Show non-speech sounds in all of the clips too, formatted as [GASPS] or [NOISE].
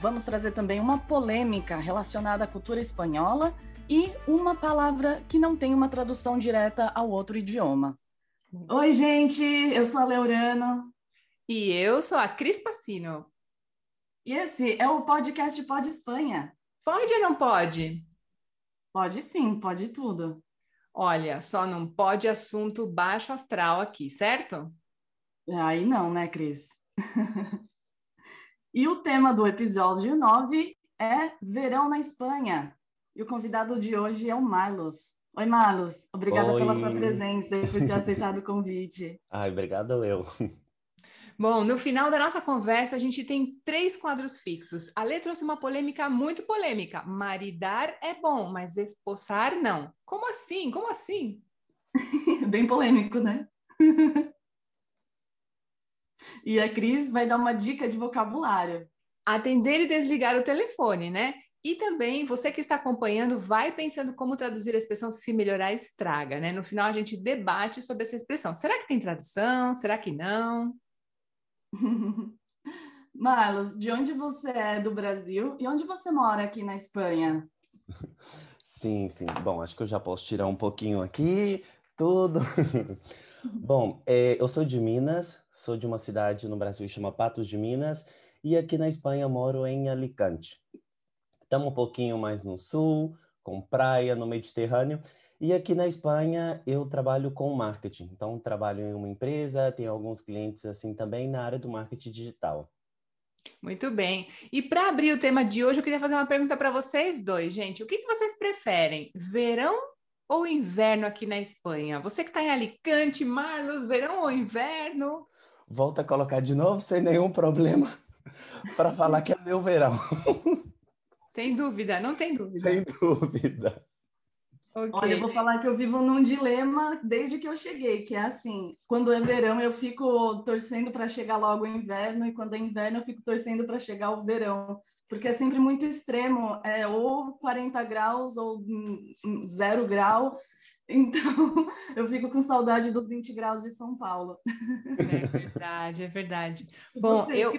Vamos trazer também uma polêmica relacionada à cultura espanhola e uma palavra que não tem uma tradução direta ao outro idioma. Oi, gente, eu sou a Leurano. E eu sou a Cris Pacino. E esse é o podcast Pode Espanha. Pode ou não pode? Pode sim, pode tudo. Olha, só não pode assunto baixo astral aqui, certo? Aí não, né, Cris? [LAUGHS] e o tema do episódio 9 é Verão na Espanha. E o convidado de hoje é o Marlos. Oi, Marlos. Obrigada Oi. pela sua presença e por ter aceitado o convite. [LAUGHS] Ai, obrigado eu. Bom, no final da nossa conversa, a gente tem três quadros fixos. A Lê trouxe uma polêmica muito polêmica. Maridar é bom, mas espossar não. Como assim? Como assim? [LAUGHS] Bem polêmico, né? [LAUGHS] e a Cris vai dar uma dica de vocabulário. Atender e desligar o telefone, né? E também, você que está acompanhando, vai pensando como traduzir a expressão se melhorar estraga, né? No final, a gente debate sobre essa expressão. Será que tem tradução? Será que não? [LAUGHS] Marlos, de onde você é do Brasil e onde você mora aqui na Espanha? [LAUGHS] Sim, sim. Bom, acho que eu já posso tirar um pouquinho aqui, tudo. [LAUGHS] Bom, é, [LAUGHS] eu sou de Minas, sou de uma cidade no Brasil que chama Patos de Minas, e aqui na Espanha moro em Alicante. Estamos um pouquinho mais no sul, com praia, no Mediterrâneo, e aqui na Espanha eu trabalho com marketing. Então, trabalho em uma empresa, tenho alguns clientes assim também na área do marketing digital. Muito bem. E para abrir o tema de hoje, eu queria fazer uma pergunta para vocês dois, gente. O que, que vocês preferem? Verão ou inverno aqui na Espanha? Você que está em Alicante, Marlos, verão ou inverno? Volta a colocar de novo sem nenhum problema [LAUGHS] para falar que é meu verão. Sem dúvida, não tem dúvida. Sem dúvida. Okay. Olha, eu vou falar que eu vivo num dilema desde que eu cheguei, que é assim, quando é verão eu fico torcendo para chegar logo o inverno e quando é inverno eu fico torcendo para chegar o verão, porque é sempre muito extremo, é ou 40 graus ou zero grau, [LAUGHS] então eu fico com saudade dos 20 graus de São Paulo. É verdade, é verdade. Bom, Você, eu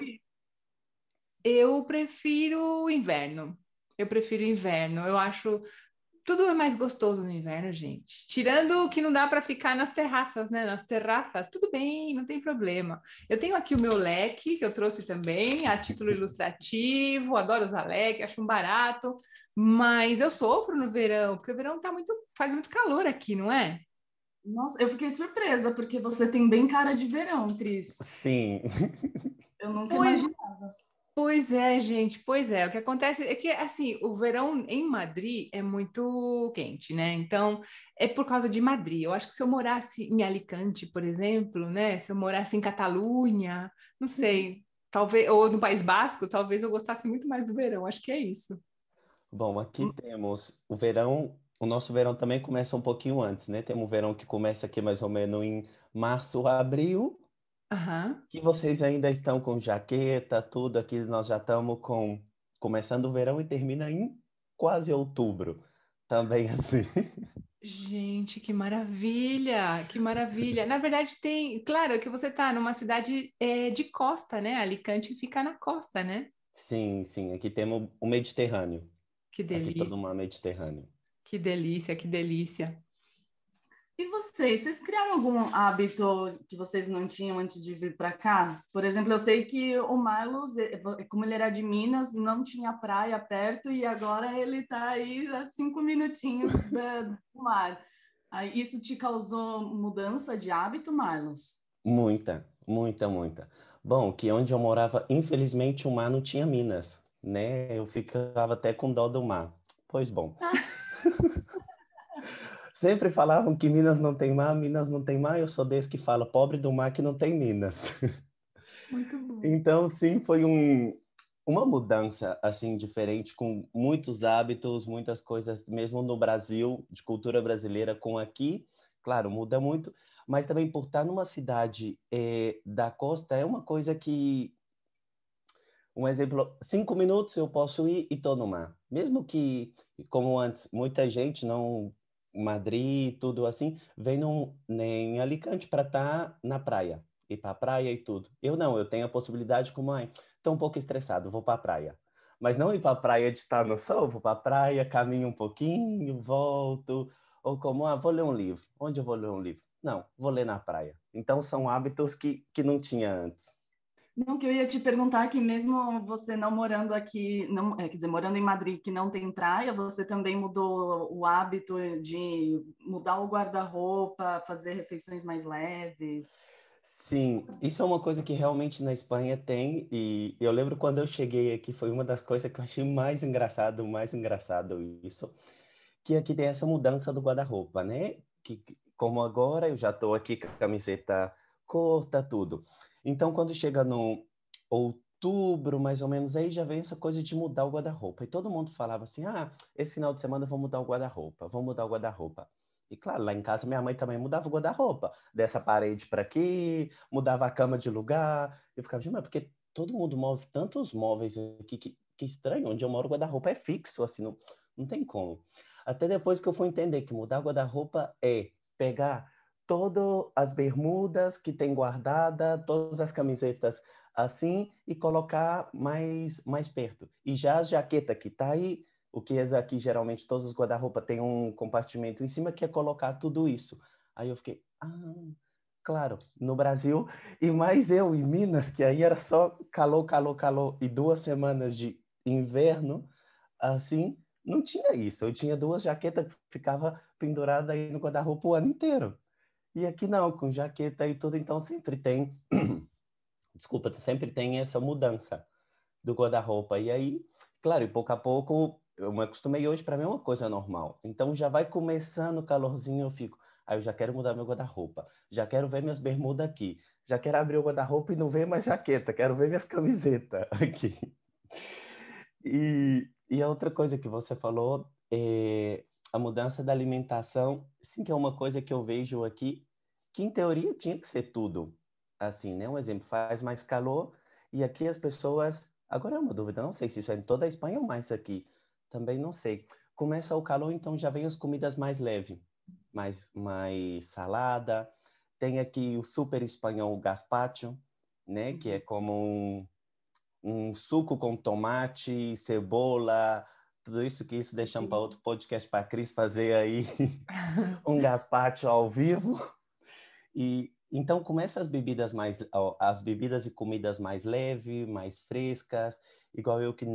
eu prefiro o inverno. Eu prefiro o inverno. Eu acho tudo é mais gostoso no inverno, gente. Tirando que não dá para ficar nas terraças, né? Nas terraças, tudo bem, não tem problema. Eu tenho aqui o meu leque, que eu trouxe também, a título ilustrativo, adoro usar leque, acho um barato, mas eu sofro no verão, porque o verão tá muito, faz muito calor aqui, não é? Nossa, eu fiquei surpresa, porque você tem bem cara de verão, Cris. Sim. Eu nunca pois... imaginava. Pois é, gente, pois é. O que acontece é que, assim, o verão em Madrid é muito quente, né? Então, é por causa de Madrid. Eu acho que se eu morasse em Alicante, por exemplo, né? Se eu morasse em Catalunha, não sei, talvez, ou no País Basco, talvez eu gostasse muito mais do verão. Acho que é isso. Bom, aqui temos o verão, o nosso verão também começa um pouquinho antes, né? Temos o verão que começa aqui mais ou menos em março, abril, Uhum. Que vocês ainda estão com jaqueta, tudo aqui, nós já estamos com começando o verão e termina em quase outubro. Também [LAUGHS] assim. Gente, que maravilha, que maravilha. Na verdade, tem, claro que você está numa cidade é, de costa, né? Alicante fica na costa, né? Sim, sim. Aqui temos o Mediterrâneo. Que delícia. Aqui todo mar Mediterrâneo. Que delícia, que delícia. E vocês, vocês criaram algum hábito que vocês não tinham antes de vir para cá? Por exemplo, eu sei que o Marlos, eh, como ele era de Minas, não tinha praia perto e agora ele está aí a cinco minutinhos [LAUGHS] do mar. Isso te causou mudança de hábito, Marlos? Muita, muita, muita. Bom, que onde eu morava, infelizmente, o mar não tinha Minas, né? Eu ficava até com dó do mar. Pois bom. [LAUGHS] Sempre falavam que Minas não tem mar, Minas não tem mar. Eu sou desse que fala, pobre do mar que não tem Minas. [LAUGHS] Muito bom. Então, sim, foi um, uma mudança assim diferente com muitos hábitos, muitas coisas, mesmo no Brasil, de cultura brasileira com aqui, claro, muda muito, mas também por estar numa cidade é, da costa é uma coisa que um exemplo, cinco minutos eu posso ir e estou no mar. Mesmo que, como antes, muita gente não Madrid, tudo assim, vem num, em Alicante para estar tá na praia, ir para a praia e tudo. Eu não, eu tenho a possibilidade como, ai, estou um pouco estressado, vou para a praia. Mas não ir para a praia de estar no sol, vou para a praia, caminho um pouquinho, volto. Ou como, ah, vou ler um livro. Onde eu vou ler um livro? Não, vou ler na praia. Então, são hábitos que, que não tinha antes. Não, que eu ia te perguntar que mesmo você não morando aqui, não, é, quer dizer, morando em Madrid, que não tem praia, você também mudou o hábito de mudar o guarda-roupa, fazer refeições mais leves? Sim, isso é uma coisa que realmente na Espanha tem, e eu lembro quando eu cheguei aqui, foi uma das coisas que eu achei mais engraçado, mais engraçado isso, que aqui tem essa mudança do guarda-roupa, né? Que, como agora eu já estou aqui com a camiseta curta, tudo. Então, quando chega no outubro, mais ou menos, aí já vem essa coisa de mudar o guarda-roupa. E todo mundo falava assim: ah, esse final de semana eu vou mudar o guarda-roupa, vou mudar o guarda-roupa. E claro, lá em casa minha mãe também mudava o guarda-roupa, dessa parede para aqui, mudava a cama de lugar. Eu ficava, mas porque todo mundo move tantos móveis aqui, que, que estranho, onde eu moro o guarda-roupa é fixo, assim, não, não tem como. Até depois que eu fui entender que mudar o guarda-roupa é pegar todas as bermudas que tem guardada, todas as camisetas assim e colocar mais mais perto. E já a jaqueta que está aí, o que é aqui geralmente todos os guarda-roupa tem um compartimento em cima que é colocar tudo isso. Aí eu fiquei, ah, claro, no Brasil [LAUGHS] e mais eu em Minas, que aí era só calor, calor, calor e duas semanas de inverno, assim, não tinha isso. Eu tinha duas jaquetas que ficava pendurada aí no guarda-roupa o ano inteiro. E aqui não, com jaqueta e tudo, então sempre tem, [CLEARS THROAT] desculpa, sempre tem essa mudança do guarda-roupa. E aí, claro, e pouco a pouco, eu me acostumei hoje, para mim é uma coisa normal. Então já vai começando o calorzinho, eu fico, aí eu já quero mudar meu guarda-roupa, já quero ver minhas bermudas aqui, já quero abrir o guarda-roupa e não ver mais jaqueta, quero ver minhas camisetas [LAUGHS] aqui. E, e a outra coisa que você falou é a mudança da alimentação, sim que é uma coisa que eu vejo aqui, que em teoria tinha que ser tudo assim, né? Um exemplo, faz mais calor e aqui as pessoas, agora é uma dúvida, não sei se isso é em toda a Espanha ou mais aqui, também não sei. Começa o calor, então já vem as comidas mais leves, mais, mais salada. Tem aqui o super espanhol gazpacho, né? Que é como um, um suco com tomate, cebola, tudo isso que isso deixamos para outro podcast para a Cris fazer aí [LAUGHS] um gazpacho ao vivo. E então começa as bebidas mais as bebidas e comidas mais leves, mais frescas, igual eu que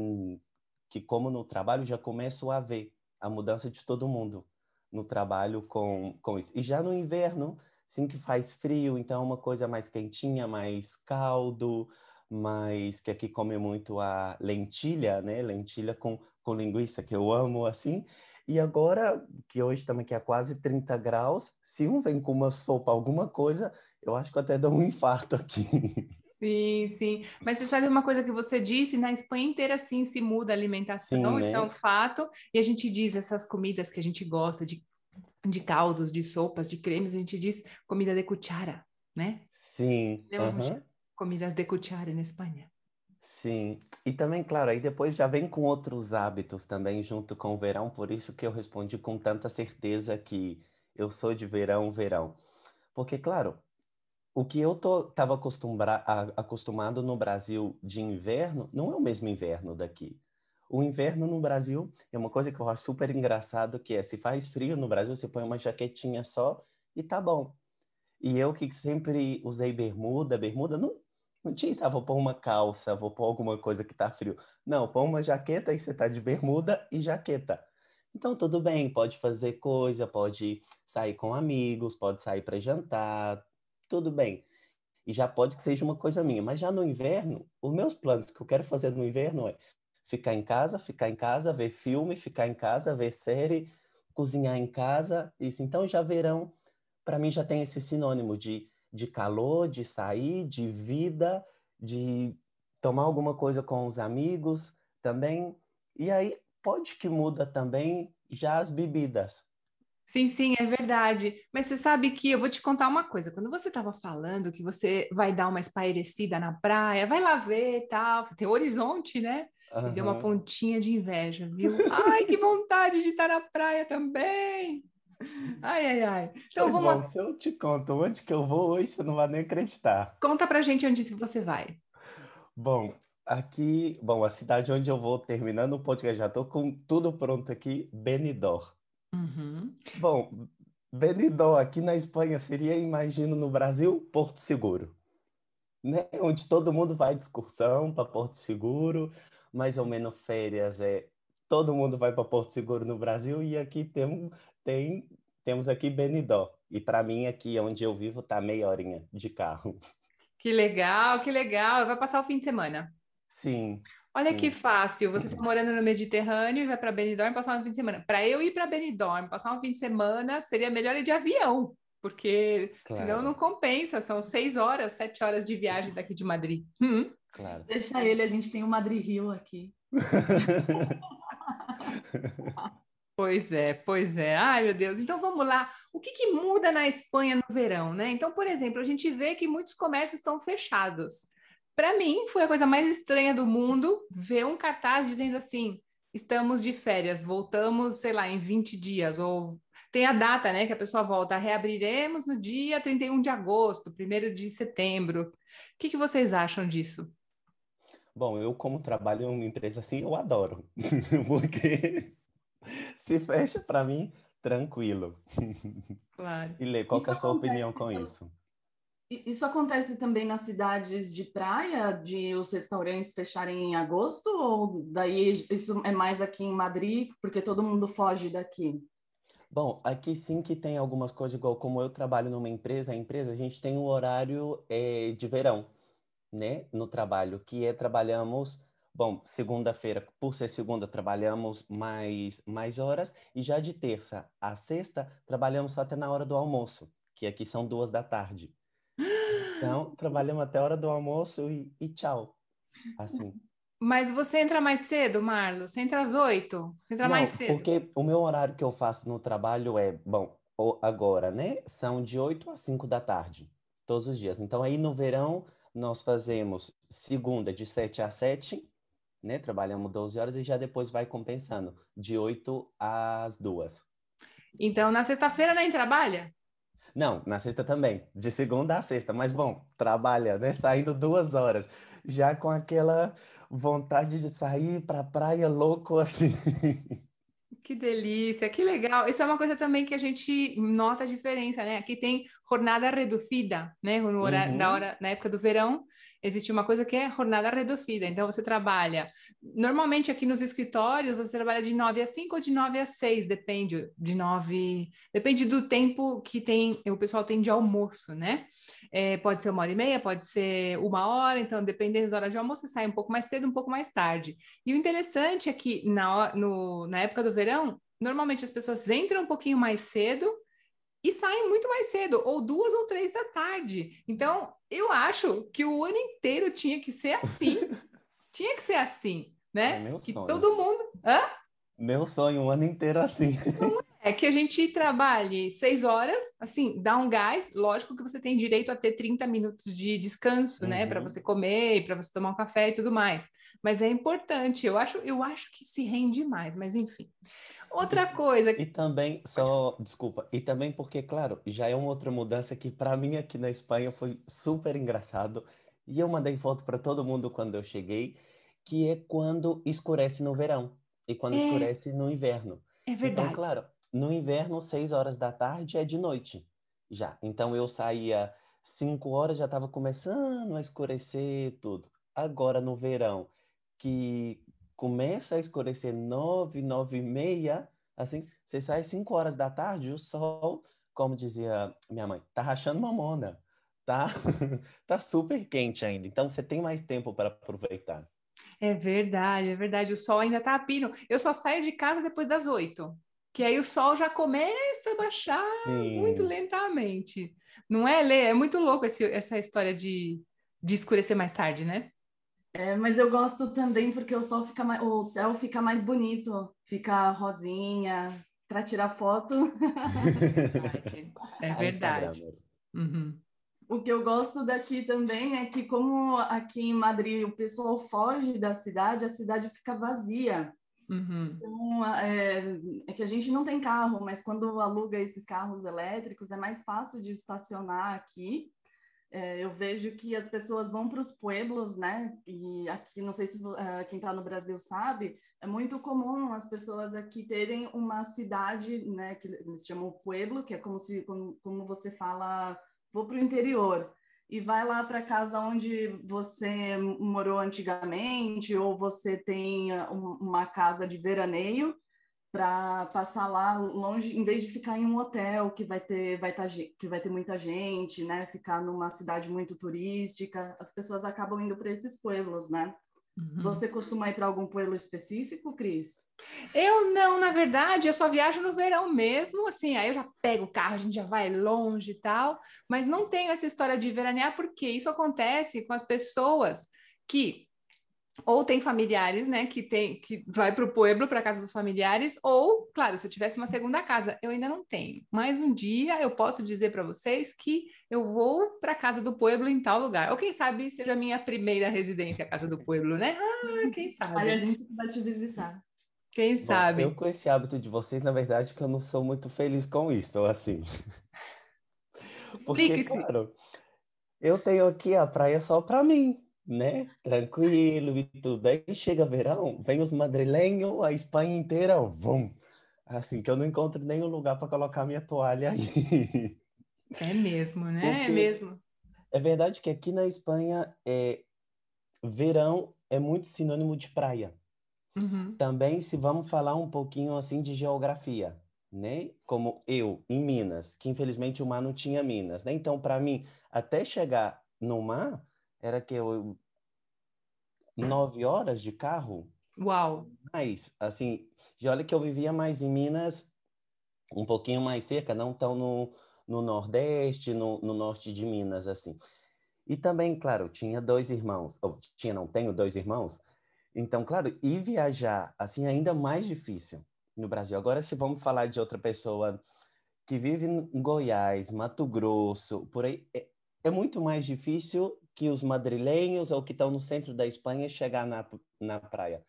que como no trabalho já começo a ver a mudança de todo mundo no trabalho com com isso. E já no inverno, sim que faz frio, então é uma coisa mais quentinha, mais caldo, mais que aqui come muito a lentilha, né? Lentilha com com linguiça, que eu amo assim. E agora, que hoje também que é quase 30 graus, se um vem com uma sopa, alguma coisa, eu acho que eu até dou um infarto aqui. [LAUGHS] Sim, sim. Mas você sabe uma coisa que você disse, na Espanha inteira sim se muda a alimentação, sim, isso né? é um fato. E a gente diz essas comidas que a gente gosta de, de caldos, de sopas, de cremes, a gente diz comida de cuchara, né? Sim. Lembra comidas de cuchara na Espanha? Sim, e também, claro, aí depois já vem com outros hábitos também junto com o verão, por isso que eu respondi com tanta certeza que eu sou de verão, verão. Porque, claro, o que eu estava acostumado no Brasil de inverno não é o mesmo inverno daqui. O inverno no Brasil é uma coisa que eu acho super engraçado, que é se faz frio no Brasil, você põe uma jaquetinha só e tá bom. E eu que sempre usei bermuda, bermuda não não tinha isso, ah, vou pôr uma calça, vou pôr alguma coisa que tá frio. Não, põe uma jaqueta e você tá de bermuda e jaqueta. Então, tudo bem, pode fazer coisa, pode sair com amigos, pode sair para jantar, tudo bem. E já pode que seja uma coisa minha. Mas já no inverno, os meus planos que eu quero fazer no inverno é ficar em casa, ficar em casa, ver filme, ficar em casa, ver série, cozinhar em casa, isso. Então, já verão, para mim já tem esse sinônimo de de calor, de sair, de vida, de tomar alguma coisa com os amigos também. E aí pode que muda também já as bebidas. Sim, sim, é verdade. Mas você sabe que eu vou te contar uma coisa. Quando você estava falando que você vai dar uma espairecida na praia, vai lá ver tal, você tem horizonte, né? Uhum. Me deu uma pontinha de inveja, viu? Ai, que vontade de estar na praia também! Ai, ai, ai. Então pois vamos. Bom, se eu te conto onde que eu vou hoje, você não vai nem acreditar. Conta pra gente onde você vai. Bom, aqui, bom, a cidade onde eu vou terminando o podcast, já tô com tudo pronto aqui, Benidorm. Uhum. Bom, Benidorm aqui na Espanha seria, imagino, no Brasil, Porto Seguro. Né? Onde todo mundo vai de excursão para Porto Seguro, mais ou menos férias é todo mundo vai para Porto Seguro no Brasil e aqui tem, tem temos aqui Benidorm. E para mim aqui onde eu vivo tá meia horinha de carro. Que legal, que legal. Vai passar o fim de semana. Sim. Olha que fácil, você está morando no Mediterrâneo e vai para Benidorm passar um fim de semana. Para eu ir para Benidorm passar um fim de semana, seria melhor ir de avião, porque claro. senão não compensa, são seis horas, sete horas de viagem daqui de Madrid. Hum. Claro. Deixa ele, a gente tem o Madrid Rio aqui. [LAUGHS] Pois é, pois é. Ai, meu Deus. Então vamos lá. O que, que muda na Espanha no verão, né? Então, por exemplo, a gente vê que muitos comércios estão fechados. Para mim, foi a coisa mais estranha do mundo ver um cartaz dizendo assim: estamos de férias, voltamos, sei lá, em 20 dias, ou tem a data, né, que a pessoa volta, reabriremos no dia 31 de agosto, 1 de setembro. O que, que vocês acham disso? Bom, eu como trabalho em uma empresa assim, eu adoro, [LAUGHS] porque se fecha para mim, tranquilo. Claro. E Lê, qual é a sua opinião com isso? Isso acontece também nas cidades de praia, de os restaurantes fecharem em agosto, ou daí isso é mais aqui em Madrid, porque todo mundo foge daqui? Bom, aqui sim que tem algumas coisas, igual como eu trabalho numa empresa, a empresa, a gente tem um horário é, de verão, né, no trabalho, que é trabalhamos, bom, segunda-feira, por ser segunda, trabalhamos mais, mais horas, e já de terça a sexta, trabalhamos só até na hora do almoço, que aqui são duas da tarde. Então, [GASPS] trabalhamos até a hora do almoço e, e tchau. Assim. Mas você entra mais cedo, Marlo? Você entra às oito? Entra Não, mais cedo? porque o meu horário que eu faço no trabalho é, bom, agora, né? São de 8 a 5 da tarde, todos os dias. Então, aí no verão, nós fazemos segunda de 7 a 7, né? Trabalhamos 12 horas e já depois vai compensando, de 8 às 2. Então, na sexta-feira nem trabalha? Não, na sexta também, de segunda a sexta, mas bom, trabalha, né? Saindo duas horas, já com aquela vontade de sair para a praia louco assim. [LAUGHS] Que delícia, que legal. Isso é uma coisa também que a gente nota a diferença, né? Aqui tem jornada reduzida, né? No horário, uhum. na, hora, na época do verão, existe uma coisa que é jornada reduzida. Então, você trabalha. Normalmente, aqui nos escritórios, você trabalha de 9 a 5 ou de 9 a 6, depende de 9. Depende do tempo que tem o pessoal tem de almoço, né? É, pode ser uma hora e meia, pode ser uma hora, então, dependendo da hora de almoço, você sai um pouco mais cedo, um pouco mais tarde. E o interessante é que na, no, na época do verão, normalmente as pessoas entram um pouquinho mais cedo e saem muito mais cedo, ou duas ou três da tarde. Então, eu acho que o ano inteiro tinha que ser assim. [LAUGHS] tinha que ser assim, né? É meu que sonho. todo mundo. Hã? Meu sonho, um ano inteiro assim. Não é que a gente trabalhe seis horas, assim, dá um gás. Lógico que você tem direito a ter 30 minutos de descanso, né? uhum. né? Para você comer, para você tomar um café e tudo mais. Mas é importante, eu acho, eu acho que se rende mais, mas enfim. Outra coisa. E também, só, desculpa, e também porque, claro, já é uma outra mudança que para mim aqui na Espanha foi super engraçado. E eu mandei foto para todo mundo quando eu cheguei, que é quando escurece no verão e quando é... escurece no inverno. É então, verdade. Então, claro, no inverno, seis horas da tarde é de noite já. Então eu saía cinco horas, já estava começando a escurecer tudo. Agora no verão, que começa a escurecer nove, nove e meia, assim, você sai cinco horas da tarde, o sol, como dizia minha mãe, tá rachando mamona, tá, [LAUGHS] tá super quente ainda. Então você tem mais tempo para aproveitar. É verdade, é verdade. O sol ainda tá a pino. Eu só saio de casa depois das oito, que aí o sol já começa a baixar Sim. muito lentamente. Não é, Lê? É muito louco esse, essa história de, de escurecer mais tarde, né? É, mas eu gosto também porque o sol fica mais, o céu fica mais bonito, fica rosinha para tirar foto. [LAUGHS] É verdade. Uhum. O que eu gosto daqui também é que, como aqui em Madrid o pessoal foge da cidade, a cidade fica vazia. Uhum. Então, é, é, que a gente não tem carro, mas quando aluga esses carros elétricos é mais fácil de estacionar aqui. É, eu vejo que as pessoas vão para os pueblos, né? E aqui, não sei se uh, quem está no Brasil sabe, é muito comum as pessoas aqui terem uma cidade, né? Que eles chamam pueblo, que é como se, como, como você fala, vou para o interior e vai lá para casa onde você morou antigamente ou você tem ah, uma casa de veraneio para passar lá longe, em vez de ficar em um hotel que vai ter vai tá, que vai ter muita gente, né? Ficar numa cidade muito turística, as pessoas acabam indo para esses pueblos, né? Uhum. Você costuma ir para algum pueblo específico, Cris? Eu não, na verdade, eu só viajo no verão mesmo, assim, aí eu já pego o carro, a gente já vai longe e tal, mas não tenho essa história de veranear, porque isso acontece com as pessoas que ou tem familiares, né, que tem que vai para o pueblo, para casa dos familiares, ou, claro, se eu tivesse uma segunda casa, eu ainda não tenho. Mas um dia eu posso dizer para vocês que eu vou para casa do pueblo em tal lugar. Ou quem sabe seja a minha primeira residência, a casa do pueblo, né? Ah, quem sabe. Aí a gente vai te visitar. Quem Bom, sabe? Eu com esse hábito de vocês, na verdade, que eu não sou muito feliz com isso, assim. [LAUGHS] Porque, claro, eu tenho aqui a praia só para mim né? Tranquilo e tudo. Aí chega verão, vem os madrilenhos, a Espanha inteira, vum. Assim, que eu não encontro nenhum lugar para colocar minha toalha aí. É mesmo, né? É Porque é mesmo. É verdade que aqui na Espanha, é, verão é muito sinônimo de praia. Uhum. Também, se vamos falar um pouquinho assim de geografia, né? Como eu, em Minas, que infelizmente o mar não tinha Minas, né? Então, para mim, até chegar no mar, era que eu nove horas de carro. Uau! Mas, assim, de olha que eu vivia mais em Minas, um pouquinho mais cerca, não tão no, no Nordeste, no, no Norte de Minas, assim. E também, claro, tinha dois irmãos, ou tinha, não tenho dois irmãos, então, claro, ir viajar, assim, é ainda mais difícil no Brasil. Agora, se vamos falar de outra pessoa que vive em Goiás, Mato Grosso, por aí, é, é muito mais difícil que os madrilenhos ou que estão no centro da Espanha chegar na, na praia.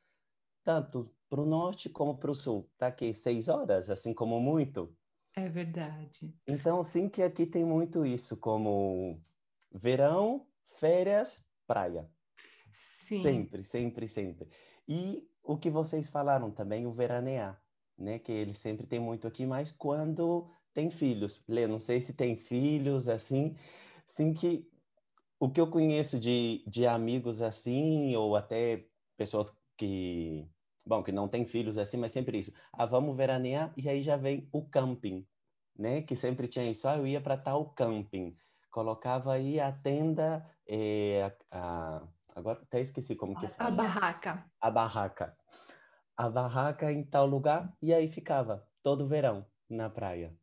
Tanto para o norte como para o sul. Tá aqui seis horas, assim como muito. É verdade. Então, sim que aqui tem muito isso, como verão, férias, praia. Sim. Sempre, sempre, sempre. E o que vocês falaram também, o veranear, né? Que ele sempre tem muito aqui, mas quando tem filhos. Lê, não sei se tem filhos, assim, sim que o que eu conheço de, de amigos assim, ou até pessoas que, bom, que não têm filhos assim, mas sempre isso. Ah, vamos veranear, e aí já vem o camping, né? Que sempre tinha isso. Ah, eu ia para tal camping. Colocava aí a tenda, é, a, agora até esqueci como que fala. A barraca. A barraca. A barraca em tal lugar, e aí ficava todo verão na praia.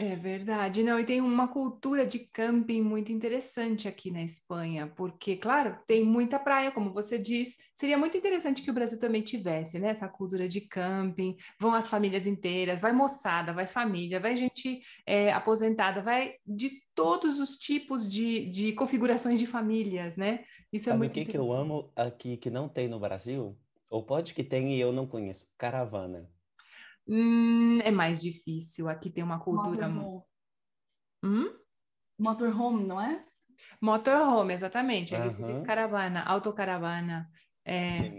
É verdade, não, e tem uma cultura de camping muito interessante aqui na Espanha, porque, claro, tem muita praia, como você diz, seria muito interessante que o Brasil também tivesse, né, essa cultura de camping, vão as famílias inteiras, vai moçada, vai família, vai gente é, aposentada, vai de todos os tipos de, de configurações de famílias, né, isso é Sabe é muito o que, que eu amo aqui que não tem no Brasil? Ou pode que tenha e eu não conheço? Caravana. Hum, é mais difícil. Aqui tem uma cultura. Motorhome. Hum? Motorhome, não é? Motorhome, exatamente. Eles uhum. dizem caravana, autocaravana. É,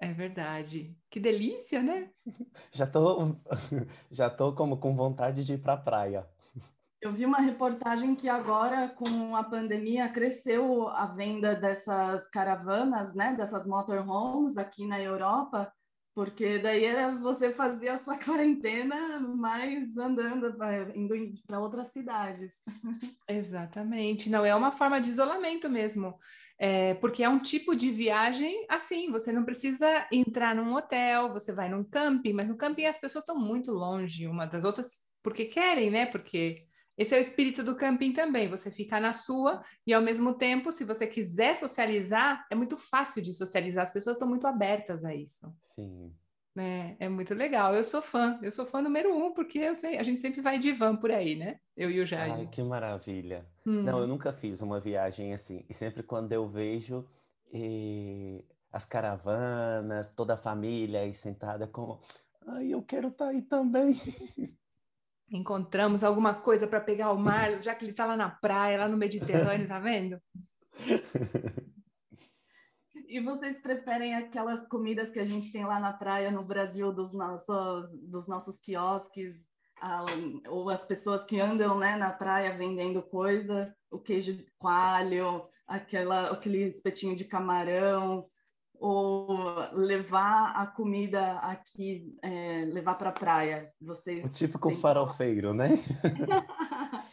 é verdade. Que delícia, né? [LAUGHS] Já tô, [LAUGHS] já tô como com vontade de ir para a praia. Eu vi uma reportagem que agora, com a pandemia, cresceu a venda dessas caravanas, né? Dessas motorhomes aqui na Europa porque daí era você fazia a sua [LAUGHS] quarentena, mas andando, indo para outras cidades. Exatamente. Não, é uma forma de isolamento mesmo. É, porque é um tipo de viagem assim, você não precisa entrar num hotel, você vai num camping, mas no camping as pessoas estão muito longe uma das outras porque querem, né? Porque Esse é o espírito do camping também. Você fica na sua e, ao mesmo tempo, se você quiser socializar, é muito fácil de socializar. As pessoas estão muito abertas a isso. Sim. É, é muito legal. Eu sou fã. Eu sou fã número um, porque eu sei, a gente sempre vai de van por aí, né? Eu e o Jair. Ai, que maravilha. Hum. Não, eu nunca fiz uma viagem assim. E sempre quando eu vejo e... as caravanas, toda a família aí sentada, como... Ai, eu quero estar tá aí também. [LAUGHS] encontramos alguma coisa para pegar o Marlos, já que ele está lá na praia, lá no Mediterrâneo, tá vendo? [LAUGHS] E vocês preferem aquelas comidas que a gente tem lá na praia no Brasil dos nossos, dos nossos quiosques, ou as pessoas que andam né, na praia vendendo coisa, o queijo de coalho, aquela, aquele espetinho de camarão, ou levar a comida aqui, é, levar para a praia? Vocês o típico farofeiro, né? [LAUGHS]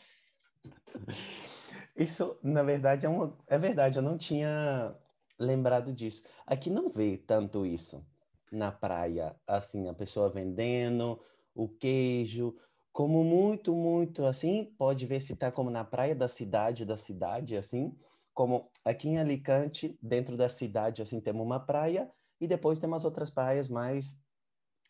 Isso, na verdade, é, uma, é verdade, eu não tinha lembrado disso. Aqui não vê tanto isso na praia, assim, a pessoa vendendo o queijo, como muito, muito assim, pode ver se está como na praia da cidade, da cidade, assim, como aqui em Alicante, dentro da cidade, assim, temos uma praia e depois tem umas outras praias mais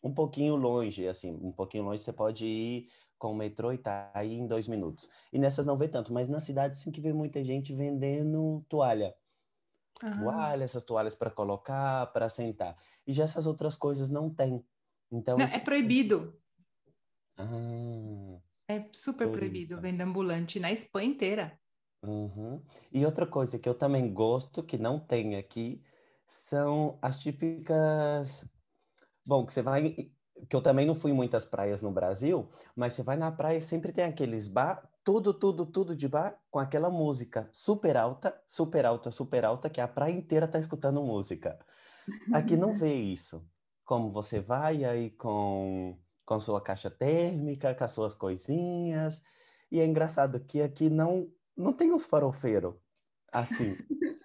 um pouquinho longe, assim, um pouquinho longe você pode ir com o metrô e tá aí em dois minutos. E nessas não vê tanto, mas na cidade sim que vê muita gente vendendo toalha. Ah. Toalha, essas toalhas para colocar, para sentar. E já essas outras coisas não tem. Então não, é proibido. Ah, é super proibido venda ambulante na Espanha inteira. Uhum. E outra coisa que eu também gosto, que não tem aqui, são as típicas. Bom, que você vai. Que eu também não fui em muitas praias no Brasil, mas você vai na praia e sempre tem aqueles bar, tudo, tudo, tudo de bar, com aquela música super alta, super alta, super alta, que a praia inteira tá escutando música. Aqui não [LAUGHS] vê isso. Como você vai aí com, com sua caixa térmica, com as suas coisinhas. E é engraçado que aqui não não tem uns farofeiros assim. [LAUGHS]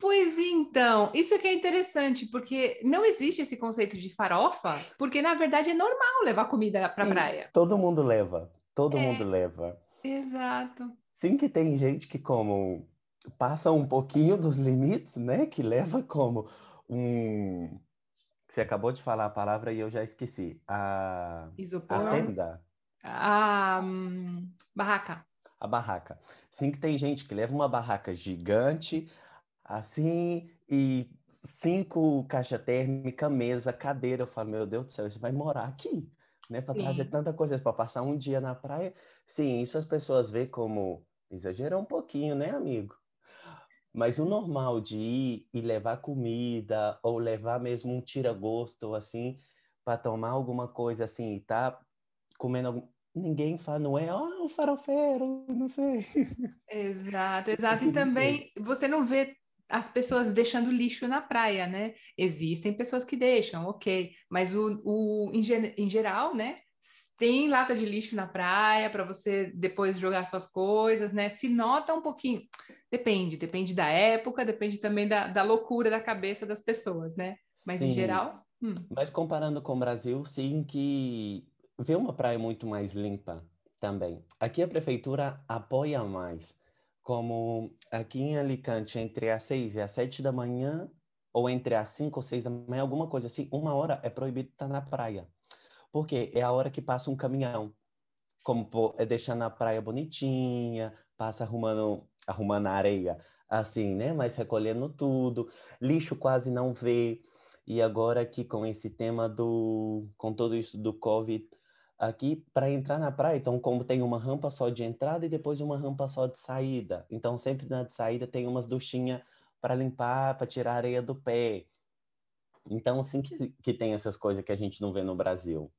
Pois então, isso que é interessante, porque não existe esse conceito de farofa, porque na verdade é normal levar comida para praia. Todo mundo leva, todo é, mundo leva. Exato. Sim que tem gente que como passa um pouquinho dos limites, né? Que leva como um você acabou de falar a palavra e eu já esqueci. A, Isopor. a tenda. A um, barraca a barraca. Sim que tem gente que leva uma barraca gigante, assim, e cinco caixa térmica, mesa, cadeira. Eu falo, meu Deus do céu, isso vai morar aqui, né? Para trazer tanta coisa, para passar um dia na praia. Sim, isso as pessoas veem como exagerar um pouquinho, né, amigo? Mas o normal de ir e levar comida, ou levar mesmo um tira-gosto, assim, para tomar alguma coisa assim, e tá comendo ninguém fala, não é, oh, o farofeiro, não sei. Exato, [LAUGHS] exato. E também você não vê as pessoas deixando lixo na praia, né? Existem pessoas que deixam, ok, mas o, o em, em geral, né? Tem lata de lixo na praia para você depois jogar suas coisas, né? Se nota um pouquinho. Depende, depende da época, depende também da, da loucura da cabeça das pessoas, né? Mas sim. em geral. Hum. Mas comparando com o Brasil, sim que vê uma praia muito mais limpa também. Aqui a prefeitura apoia mais, como aqui em Alicante, entre as seis e as sete da manhã, ou entre as cinco ou seis da manhã, alguma coisa assim, uma hora é proibido estar na praia. Porque é a hora que passa um caminhão, como é deixando a praia bonitinha, passa arrumando, arrumando a areia, assim, né? Mas recolhendo tudo, lixo quase não vê. E agora aqui com esse tema do, com todo isso do Covid, aqui para entrar na praia. Então, como tem uma rampa só de entrada e depois uma rampa só de saída. Então, sempre na de saída tem umas duchinhas para limpar, para tirar a areia do pé. Então, sim que, que tem essas coisas que a gente não vê no Brasil.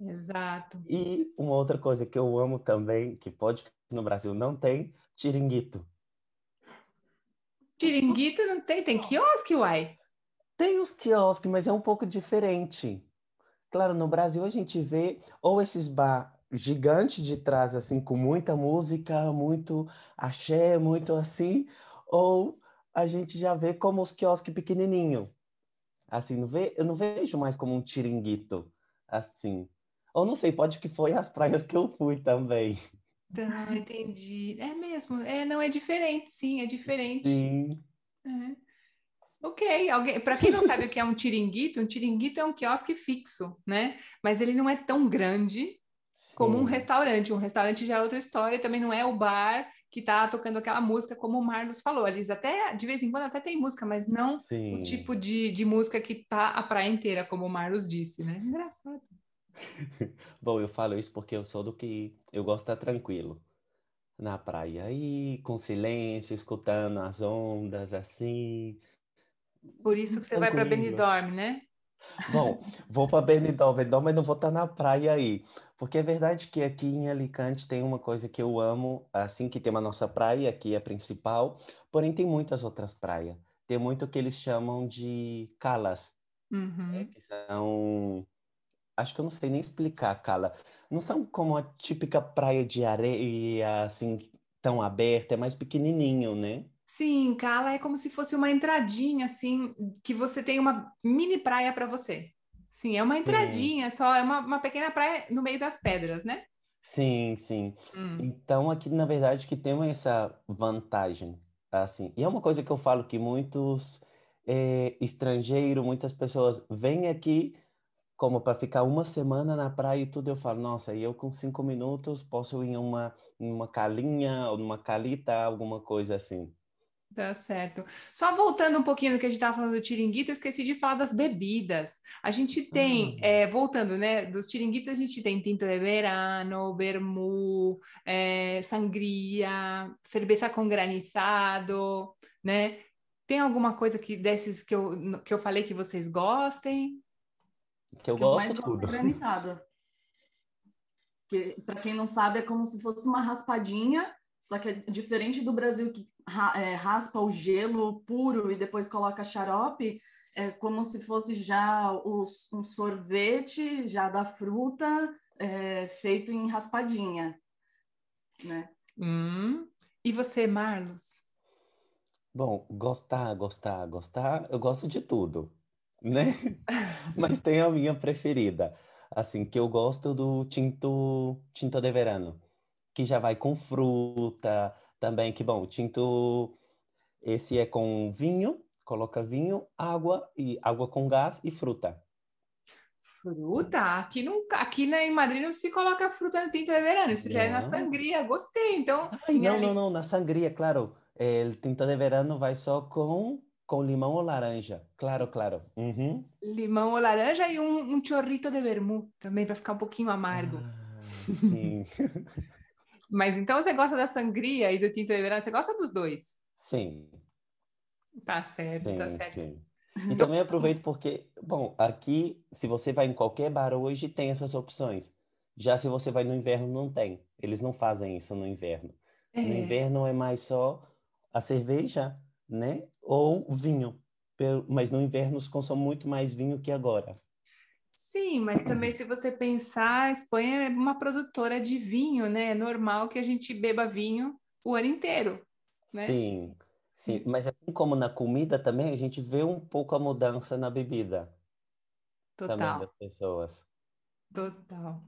Exato. E uma outra coisa que eu amo também, que pode no Brasil não tem, tiringuito. Tiringuito não tem, tem quiosque, uai. Tem os quiosques, mas é um pouco diferente. Claro, no Brasil a gente vê ou esses bar gigantes de trás, assim, com muita música, muito axé, muito assim, ou a gente já vê como os quiosques pequenininho. Assim, não vê, eu não vejo mais como um tiringuito, assim. Ou não sei, pode que foi as praias que eu fui também. Então, entendi. É mesmo. É, não é diferente, sim, é diferente. Sim. É. Ok, alguém, para quem não sabe o que é um tiringuito, um tiringuito é um quiosque fixo, né? Mas ele não é tão grande como um restaurante. Um restaurante já é outra história, também não é o bar que está tocando aquela música, como o Marlos falou. Eles até, de vez em quando, até tem música, mas não Sim. o tipo de, de música que tá a praia inteira, como o Marlos disse, né? Engraçado. [LAUGHS] Bom, eu falo isso porque eu sou do que eu gosto de estar tranquilo na praia, aí com silêncio, escutando as ondas, assim. Por isso que você vai para Benidorm, né? Bom, vou para Benidorm, Benidorm, mas não vou estar na praia aí. Porque é verdade que aqui em Alicante tem uma coisa que eu amo, assim que tem uma nossa praia, que é a principal, porém tem muitas outras praias. Tem muito que eles chamam de calas, uhum. né? que são acho que eu não sei nem explicar, Carla. Não são como a típica praia de areia, assim, tão aberta, é mais pequenininho, né? Sim, Cala é como se fosse uma entradinha, assim, que você tem uma mini praia para você. Sim, é uma entradinha, sim. só é uma, uma pequena praia no meio das pedras, né? Sim, sim. Hum. Então, aqui, na verdade, que tem essa vantagem, assim. E é uma coisa que eu falo que muitos é, estrangeiros, muitas pessoas vêm aqui como para ficar uma semana na praia e tudo, eu falo, nossa, e eu com cinco minutos posso ir em uma, em uma calinha ou numa calita, alguma coisa assim. Tá certo. Só voltando um pouquinho do que a gente estava falando do tiringuito, eu esqueci de falar das bebidas. A gente tem, ah. é, voltando, né, dos tiringuitos, a gente tem tinto de verano, vermú, é, sangria, cerveja com granizado, né? Tem alguma coisa que desses que eu, que eu falei que vocês gostem? Que eu que gosto eu mais tudo. granizado. Que, para quem não sabe, é como se fosse uma raspadinha, só que é diferente do Brasil que é, raspa o gelo puro e depois coloca xarope, é como se fosse já os, um sorvete já da fruta é, feito em raspadinha, né? Hum. E você, Marlos? Bom, gostar, gostar, gostar, eu gosto de tudo né? [LAUGHS] Mas tem a minha preferida, assim, que eu gosto do tinto, tinto de verano, que já vai com fruta também, que bom, o tinto, esse é com vinho, coloca vinho, água e água com gás e fruta. Fruta? Aqui, não, aqui né, em Madrid não se coloca fruta no tinto de verano, isso não. já é na sangria, gostei, então... Ai, não, não, não, na sangria, claro, o tinto de verano vai só com com limão ou laranja? Claro, claro. Uhum. Limão ou laranja e um, um chorrito de vermú também para ficar um pouquinho amargo. Ah, [LAUGHS] sim. [LAUGHS] Mas então você gosta da sangria e do tinto de verano? Você gosta dos dois? Sim. Tá certo, tá sim, tá certo. Sim. E também aproveito porque, bom, aqui, se você vai em qualquer bar hoje, tem essas opções. Já se você vai no inverno, não tem. Eles não fazem isso no inverno. É. No inverno é mais só a cerveja, né? Ou vinho. Mas no inverno se consome muito mais vinho que agora. Sim, mas também se você pensar, a Espanha é uma produtora de vinho, né? É normal que a gente beba vinho o ano inteiro, né? Sim, sim. Mas assim como na comida também, a gente vê um pouco a mudança na bebida. Total. Também das pessoas. Total.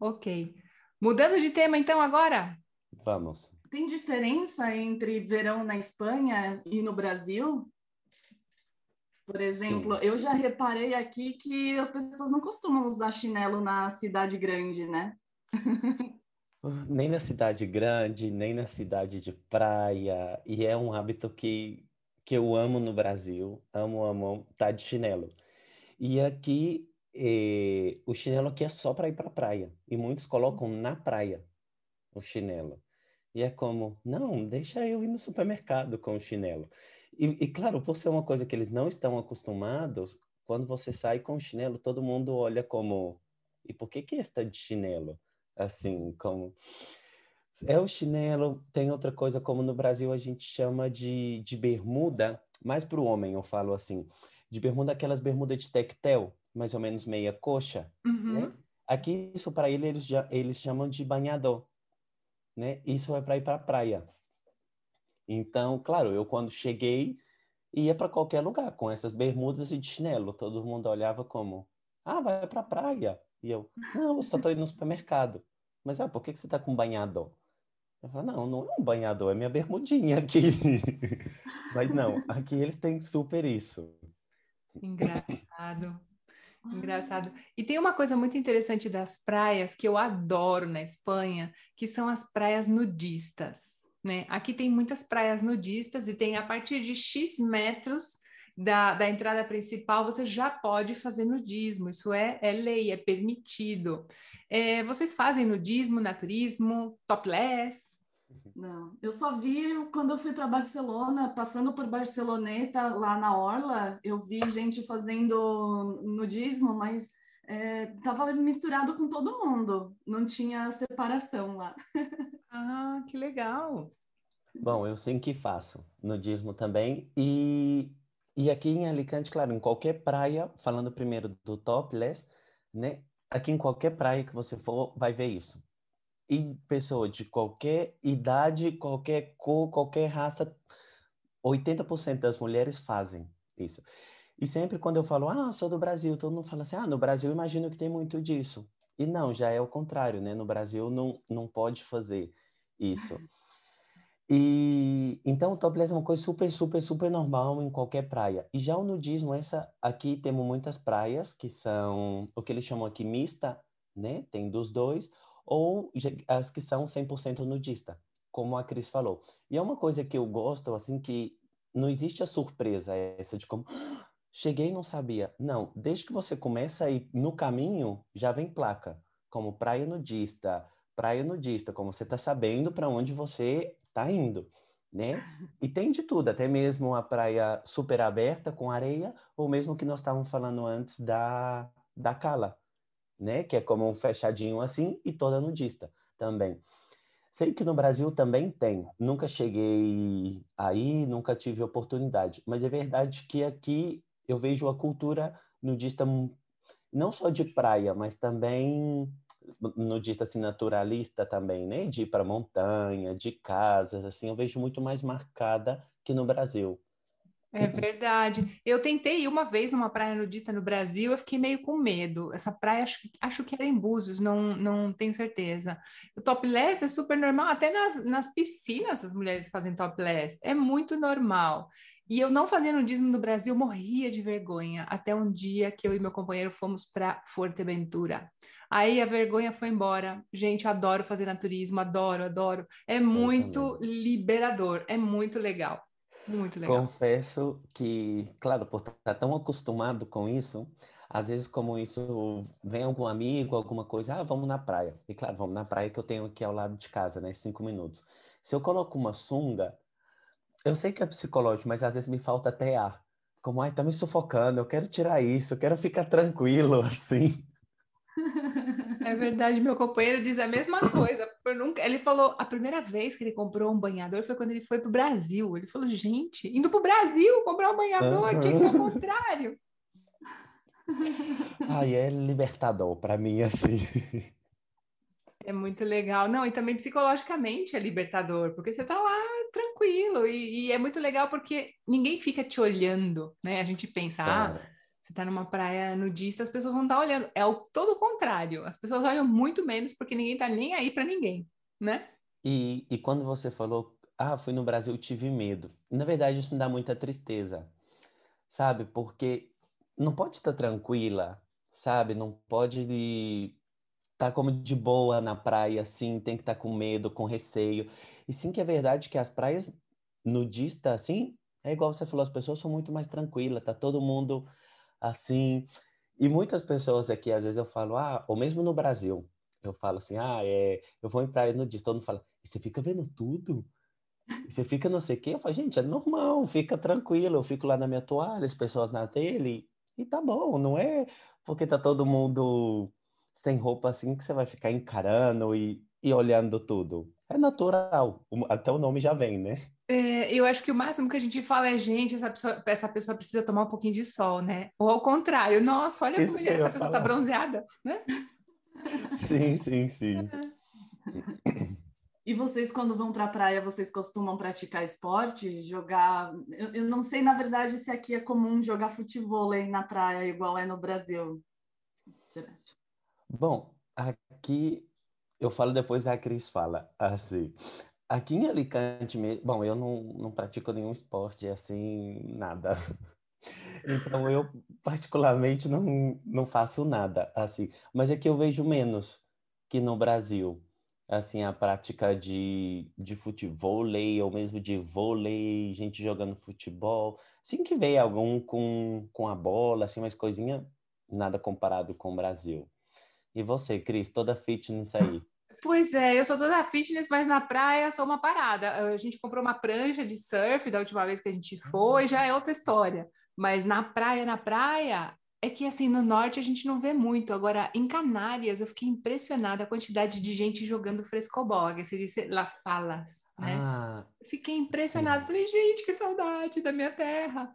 Ok. Mudando de tema então agora? Vamos. Tem diferença entre verão na Espanha e no Brasil? Por exemplo, Sim. eu já reparei aqui que as pessoas não costumam usar chinelo na cidade grande, né? nem na cidade grande, nem na cidade de praia. E é um hábito que, que eu amo no Brasil. Amo, amo, tá de chinelo. E aqui, eh, o chinelo aqui é só para ir para praia. E muitos colocam na praia o chinelo. E é como, não, deixa eu ir no supermercado com o chinelo. E, e, claro, por ser uma coisa que eles não estão acostumados, quando você sai com chinelo, todo mundo olha como, e por que que está de chinelo? Assim, como é o chinelo, tem outra coisa como no Brasil a gente chama de, de bermuda, mais para o homem eu falo assim, de bermuda aquelas bermudas de tectel, mais ou menos meia coxa, né? uhum. né? Aqui isso para ele eles, eles chamam de banhador né? Isso é para ir para a praia. Então, claro, eu quando cheguei ia para qualquer lugar com essas bermudas e de chinelo. Todo mundo olhava como, ah, vai para a praia. E eu, não, eu só estou indo no supermercado. Mas ah, por que, que você está com banhador? Eu falo, não, não é um banhador, é minha bermudinha aqui. [LAUGHS] Mas não, aqui eles têm super isso. Engraçado. Engraçado. E tem uma coisa muito interessante das praias que eu adoro na Espanha, que são as praias nudistas. Né? Aqui tem muitas praias nudistas e tem a partir de X metros da, da entrada principal, você já pode fazer nudismo. Isso é, é lei, é permitido. É, vocês fazem nudismo, naturismo, topless? Não, eu só vi quando eu fui para Barcelona, passando por Barceloneta, lá na Orla, eu vi gente fazendo nudismo, mas é, misturado com todo mundo, não tinha separação lá. [LAUGHS] Ah, que legal! Bom, eu sim que faço nudismo também, e, e aqui em Alicante, claro, em qualquer praia, falando primeiro do topless, né? Aqui em qualquer praia que você for, vai ver isso e pessoa de qualquer idade, qualquer cor, qualquer raça, 80% das mulheres fazem isso. E sempre quando eu falo, ah, sou do Brasil, todo mundo fala assim, ah, no Brasil imagino que tem muito disso. E não, já é o contrário, né? No Brasil não, não pode fazer isso. E então o topless é uma coisa super, super, super normal em qualquer praia. E já o nudismo, essa aqui temos muitas praias que são o que eles chamam aqui mista, né? Tem dos dois ou as que são 100% nudista, como a Cris falou. E é uma coisa que eu gosto, assim, que não existe a surpresa essa de como ah, cheguei e não sabia. Não, desde que você começa a ir no caminho, já vem placa, como praia nudista, praia nudista, como você está sabendo para onde você está indo, né? E tem de tudo, até mesmo a praia super aberta com areia, ou mesmo que nós estávamos falando antes da, da cala, né? Que é como um fechadinho assim e toda nudista também. Sei que no Brasil também tem. Nunca cheguei aí, nunca tive oportunidade. Mas é verdade que aqui eu vejo a cultura nudista não só de praia, mas também nudista assim naturalista também, né? De ir para montanha, de casas, assim, eu vejo muito mais marcada que no Brasil. É verdade. Eu tentei ir uma vez numa praia nudista no Brasil, eu fiquei meio com medo. Essa praia, acho, acho que era em Búzios, não, não tenho certeza. O topless é super normal, até nas, nas piscinas as mulheres fazem topless. É muito normal. E eu não fazia nudismo no Brasil, morria de vergonha, até um dia que eu e meu companheiro fomos para Fuerteventura. Aí a vergonha foi embora. Gente, eu adoro fazer naturismo, adoro, adoro. É muito liberador, é muito legal. Muito legal. Confesso que, claro, por estar tão acostumado com isso, às vezes como isso vem algum amigo, alguma coisa, ah, vamos na praia. E claro, vamos na praia que eu tenho aqui ao lado de casa, né? Cinco minutos. Se eu coloco uma sunga, eu sei que é psicológico, mas às vezes me falta até ar. Como, ai, tá me sufocando, eu quero tirar isso, eu quero ficar tranquilo, [LAUGHS] assim. É verdade, meu companheiro diz a mesma coisa. Nunca... Ele falou, a primeira vez que ele comprou um banhador foi quando ele foi para o Brasil. Ele falou, gente, indo para o Brasil comprar um banhador, uhum. tinha que ser o contrário. Ai, é libertador para mim, assim. É muito legal. Não, e também psicologicamente é libertador, porque você está lá tranquilo. E, e, é muito legal porque ninguém fica te olhando, né? A gente pensa, ah, você está numa praia nudista, as pessoas vão estar tá olhando. É o todo o contrário. As pessoas olham muito menos porque ninguém está nem aí para ninguém, né? E, e quando você falou, ah, fui no Brasil, tive medo. Na verdade, isso me dá muita tristeza, sabe? Porque não pode estar tranquila, sabe? Não pode estar tá como de boa na praia, assim, tem que estar tá com medo, com receio. E sim que é verdade que as praias nudistas, assim, é igual você falou, as pessoas são muito mais tranquilas, tá todo mundo assim. E muitas pessoas aqui, às vezes eu falo, ah, ou mesmo no Brasil, eu falo assim, ah, é, eu vou em praia no dia, todo mundo fala, você fica vendo tudo? Você fica não sei o quê? Eu falo, gente, é normal, fica tranquilo, eu fico lá na minha toalha, as pessoas na dele, e tá bom, não é porque tá todo mundo sem roupa assim que você vai ficar encarando e, e olhando tudo. É natural, até o nome já vem, né? É, eu acho que o máximo que a gente fala é, gente, essa pessoa, essa pessoa precisa tomar um pouquinho de sol, né? Ou ao contrário, nossa, olha como essa pessoa tá falar. tá bronzeada, né? Sim, sim, sim. E vocês, quando vão para a praia, vocês costumam praticar esporte? Jogar. Eu, eu, não sei, na verdade, se aqui é comum jogar futebol na praia, igual é no Brasil. Será? Bom, aqui eu falo depois a Cris fala assim. Aqui em Alicante mesmo, bom, eu não, não pratico nenhum esporte assim, nada. [LAUGHS] Então eu particularmente não, não faço nada assim, mas é que eu vejo menos que no Brasil. Assim, a prática de, de futebol, ou mesmo de vôlei, gente jogando futebol. Sim que veio algum com, com a bola, assim, mas coisinha nada comparado com o Brasil. E você, Cris, toda fitness aí? Pois é, eu sou toda fitness, mas na praia sou uma parada. A gente comprou uma prancha de surf da última vez que a gente foi, já é outra história. Mas na praia, na praia, é que assim, no norte a gente não vê muito. Agora, em Canárias, eu fiquei impressionada a quantidade de gente jogando frescobol, que se diz Las Palas, né? Ah, fiquei impressionada. Falei, gente, que saudade da minha terra.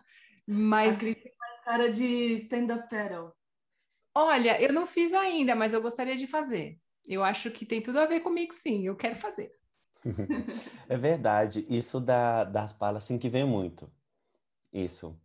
Mas. A Cris tem mais cara de stand-up paddle. Olha, eu não fiz ainda, mas eu gostaria de fazer. Eu acho que tem tudo a ver comigo, sim. Eu quero fazer. [LAUGHS] é verdade. Isso da, das palas, assim, que vem muito. Isso.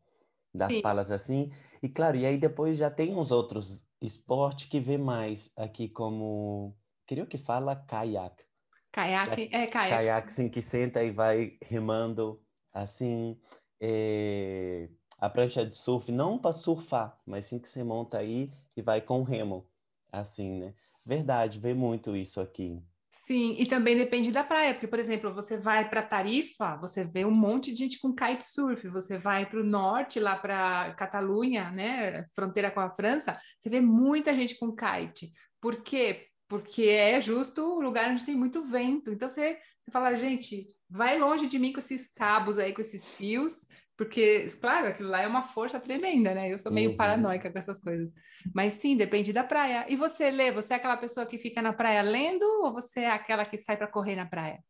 Das sim. palas, assim. E, claro, e aí depois já tem uns outros esportes que vê mais aqui, como... Queria que fala caiaque. Caiaque, é, é caiaque. Caiaque, sim, que senta e vai remando, assim. É... A prancha de surf, não para surfar, mas sim que você monta aí e vai com remo, assim, né? Verdade, vê muito isso aqui. Sim, e também depende da praia, porque, por exemplo, você vai para Tarifa, você vê um monte de gente com kitesurf, você vai para o norte, lá para Catalunha, né, fronteira com a França, você vê muita gente com kite. Por quê? Porque é justo o lugar onde tem muito vento. Então você, você fala, gente, vai longe de mim com esses cabos aí, com esses fios, porque, claro, aquilo lá é uma força tremenda, né? Eu sou meio uhum. paranoica com essas coisas. Mas sim, depende da praia. E você lê? Você é aquela pessoa que fica na praia lendo ou você é aquela que sai para correr na praia?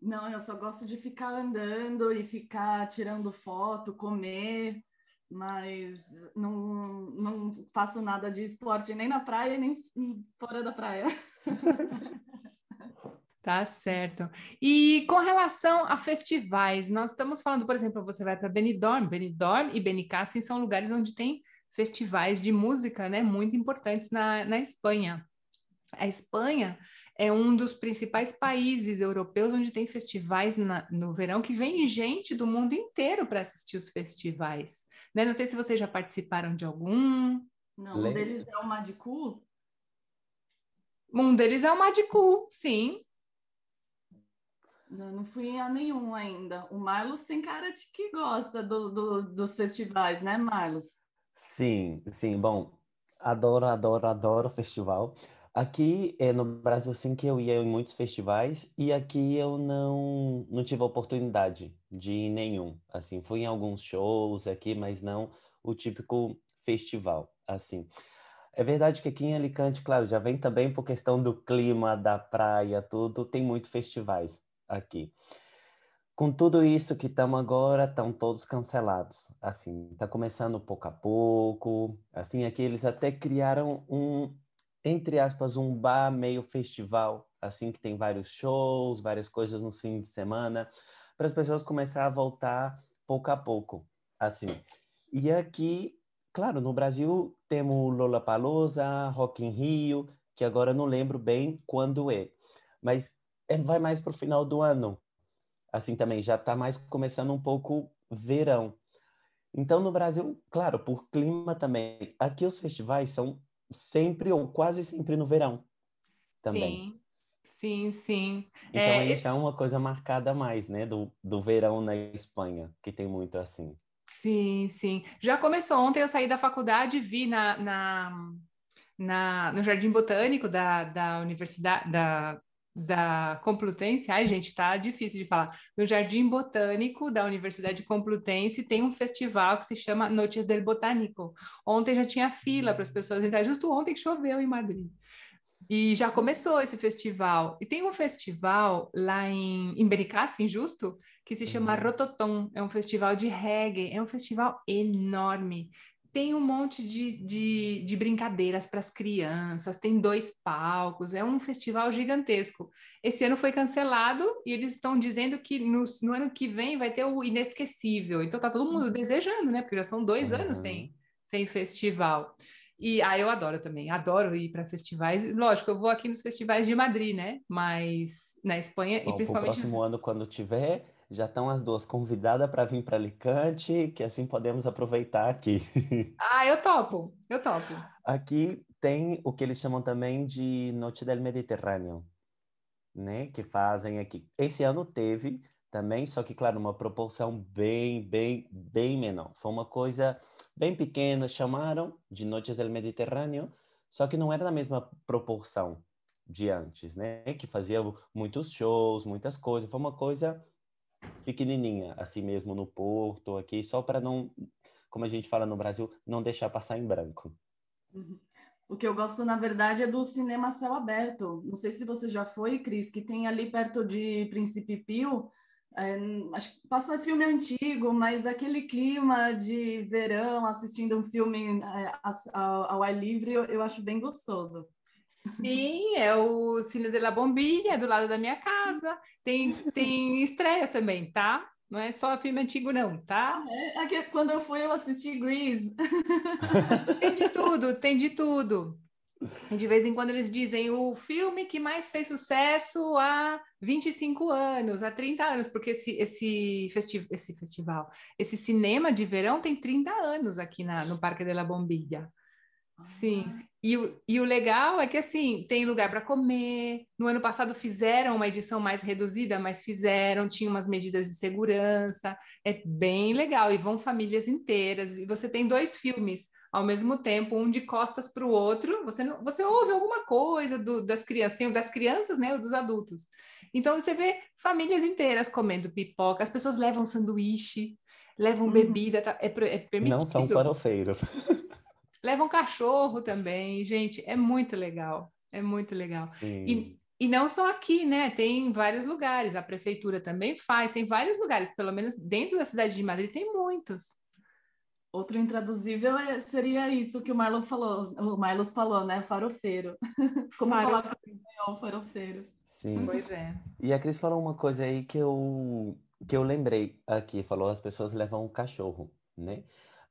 Não, eu só gosto de ficar andando e ficar tirando foto, comer, mas não, não faço nada de esporte nem na praia nem fora da praia. [LAUGHS] Tá certo. E com relação a festivais, nós estamos falando, por exemplo, você vai para Benidorm, Benidorm e Benicassim são lugares onde tem festivais de música, né, muito importantes na, na Espanha. A Espanha é um dos principais países europeus onde tem festivais na, no verão que vem gente do mundo inteiro para assistir os festivais. Né? Não sei se vocês já participaram de algum. Não, um deles é o Madicu. Um deles é o Madicu, sim. Não, não fui a nenhum ainda. O Marlos tem cara de que gosta do, do, dos festivais, né, Marlos? Sim, sim. Bom, adoro, adoro, adoro festival. Aqui é, no Brasil, sim, que eu ia em muitos festivais e aqui eu não, não tive a oportunidade de ir nenhum. Assim, fui em alguns shows aqui, mas não o típico festival, assim. É verdade que aqui em Alicante, claro, já vem também por questão do clima, da praia, tudo, tem muito festivais aqui. Com tudo isso que estamos agora, estão todos cancelados. Assim, está começando pouco a pouco. Assim, aqui eles até criaram um, entre aspas, um bar meio festival, assim, que tem vários shows, várias coisas no fim de semana, para as pessoas começar a voltar pouco a pouco, assim. E aqui, claro, no Brasil temos Lollapalooza, Rock in Rio, que agora não lembro bem quando é, mas é, vai mais para o final do ano. Assim também, já está mais começando um pouco verão. Então, no Brasil, claro, por clima também. Aqui os festivais são sempre ou quase sempre no verão também. Sim, sim, sim. Então, é, aí esse... já é uma coisa marcada mais, né? Do, do verão na Espanha, que tem muito assim. Sim, sim. Já começou ontem, eu saí da faculdade, vi na, na, na no Jardim Botânico da, da Universidade, da da Complutense, ai gente, tá difícil de falar, no Jardim Botânico da Universidade Complutense tem um festival que se chama Noites del Botânico. Ontem já tinha fila para as pessoas entrar, justo ontem que choveu em Madrid. E já começou esse festival. E tem um festival lá em, em Benicassim, justo, que se chama uhum. Rototom. É um festival de reggae. É um festival enorme tem um monte de, de, de brincadeiras para as crianças, tem dois palcos, é um festival gigantesco. Esse ano foi cancelado e eles estão dizendo que no, no ano que vem vai ter o inesquecível. Então tá todo mundo desejando, né? Porque já são dois uhum. anos sem, sem festival. E ah, eu adoro também, adoro ir para festivais. Lógico, eu vou aqui nos festivais de Madrid, né? Mas na Espanha Bom, e principalmente. No próximo ano, quando tiver, já estão as duas convidadas para vir para Alicante, que assim podemos aproveitar aqui. [LAUGHS] Ah, eu topo, eu topo. Aqui tem o que eles chamam também de Noite del Mediterrâneo, né? Que fazem aqui. Esse ano teve também, só que, claro, uma proporção bem, bem, bem menor. Foi uma coisa bem pequena, chamaram de Noites del Mediterrâneo, só que não era na mesma proporção de antes, né? Que fazia muitos shows, muitas coisas. Foi uma coisa pequenininha, assim mesmo no Porto, aqui, só para não, como a gente fala no Brasil, não deixar passar em branco. Uhum. O que eu gosto, na verdade, é do cinema céu aberto. Não sei se você já foi, Cris, que tem ali perto de Príncipe Pio, é, acho que passa filme antigo, mas aquele clima de verão, assistindo um filme é, ao, ao, ar livre, eu, eu, acho bem gostoso. Sim, é o Cine de la Bombinha, do lado da minha casa. Tem, [LAUGHS] tem estreias também, tá? Não é só filme antigo, não, tá? Ah, é, é quando eu fui, eu assisti Grease. [LAUGHS] tem de tudo, tem de tudo. E de vez em quando eles dizem o filme que mais fez sucesso há 25 anos, há 30 anos, porque esse, esse, festi esse festival, esse cinema de verão tem 30 anos aqui na, no Parque de la Bombilla. Sim. E o, e o legal é que, assim, tem lugar para comer. No ano passado fizeram uma edição mais reduzida, mas fizeram, tinha umas medidas de segurança. É bem legal. E vão famílias inteiras. E você tem dois filmes ao mesmo tempo, um de costas para o outro, você, não, você ouve alguma coisa do, das crianças, tem o das crianças, né, o dos adultos. Então você vê famílias inteiras comendo pipoca, as pessoas levam sanduíche, levam uhum. bebida, tá, é, é permitido. Não são farofeiros. Levam cachorro também, gente, é muito legal, é muito legal. E, e não só aqui, né? Tem em vários lugares. A prefeitura também faz, tem vários lugares, pelo menos dentro da cidade de Madrid tem muitos. Outro intraduzível é, seria isso que o Marlon falou, o Marlos falou, né? Farofeiro. [LAUGHS] Como falar espanhol, farofeiro. Sim. Pois é. E a Cris falou uma coisa aí que eu, que eu lembrei aqui, falou as pessoas levam um cachorro, né?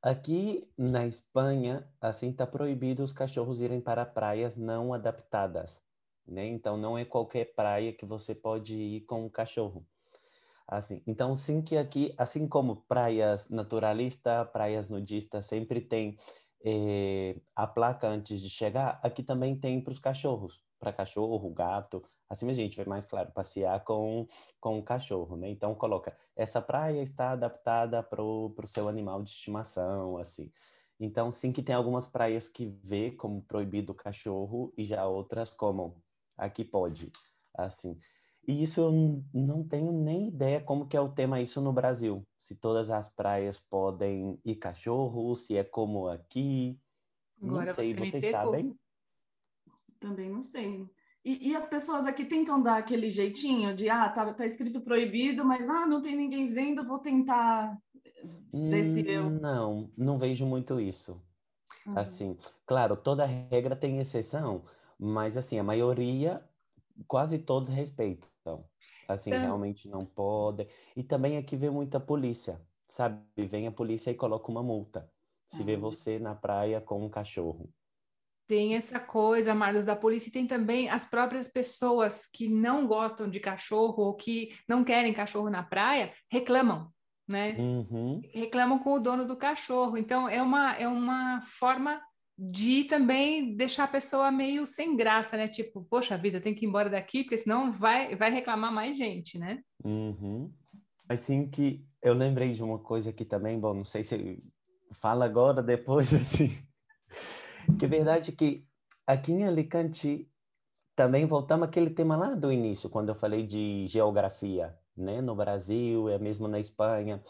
Aqui na Espanha, assim, tá proibido os cachorros irem para praias não adaptadas, né? Então, não é qualquer praia que você pode ir com um cachorro. Assim, então, sim que aqui, assim como praias naturalistas, praias nudistas, sempre tem eh, a placa antes de chegar, aqui também tem para os cachorros, para cachorro, gato, assim a gente vai mais claro, passear com, com o cachorro, né? Então, coloca, essa praia está adaptada para o seu animal de estimação, assim. Então, sim que tem algumas praias que vê como proibido o cachorro e já outras como aqui pode, assim. E isso eu não tenho nem ideia como que é o tema isso no Brasil. Se todas as praias podem ir cachorro, se é como aqui. Agora não sei, você vocês sabem? Também não sei. E, e, as pessoas aqui tentam dar aquele jeitinho de, ah, tá, tá escrito proibido, mas, ah, não tem ninguém vendo, vou tentar ver se eu... Não, não vejo muito isso. Uhum. Assim, claro, toda regra tem exceção, mas, assim, a maioria, quase todos respeitam. Assim, então... realmente não pode. E também aqui vê muita polícia, sabe? Vem a polícia e coloca uma multa. Se vê você na praia com um cachorro. Tem essa coisa, Marlos, da polícia, e tem também as próprias pessoas que não gostam de cachorro ou que não querem cachorro na praia, reclamam, né? Uhum. Reclamam com o dono do cachorro. Então, é uma, é uma forma de também deixar a pessoa meio sem graça, né? Tipo, poxa vida, tem que ir embora daqui, porque senão vai, vai reclamar mais gente, né? Uhum. Assim que eu lembrei de uma coisa aqui também, bom, não sei se fala agora, depois, [LAUGHS] assim, que verdade que aqui em Alicante também voltamos aquele tema lá do início, quando eu falei de geografia, né? No Brasil, é mesmo na Espanha.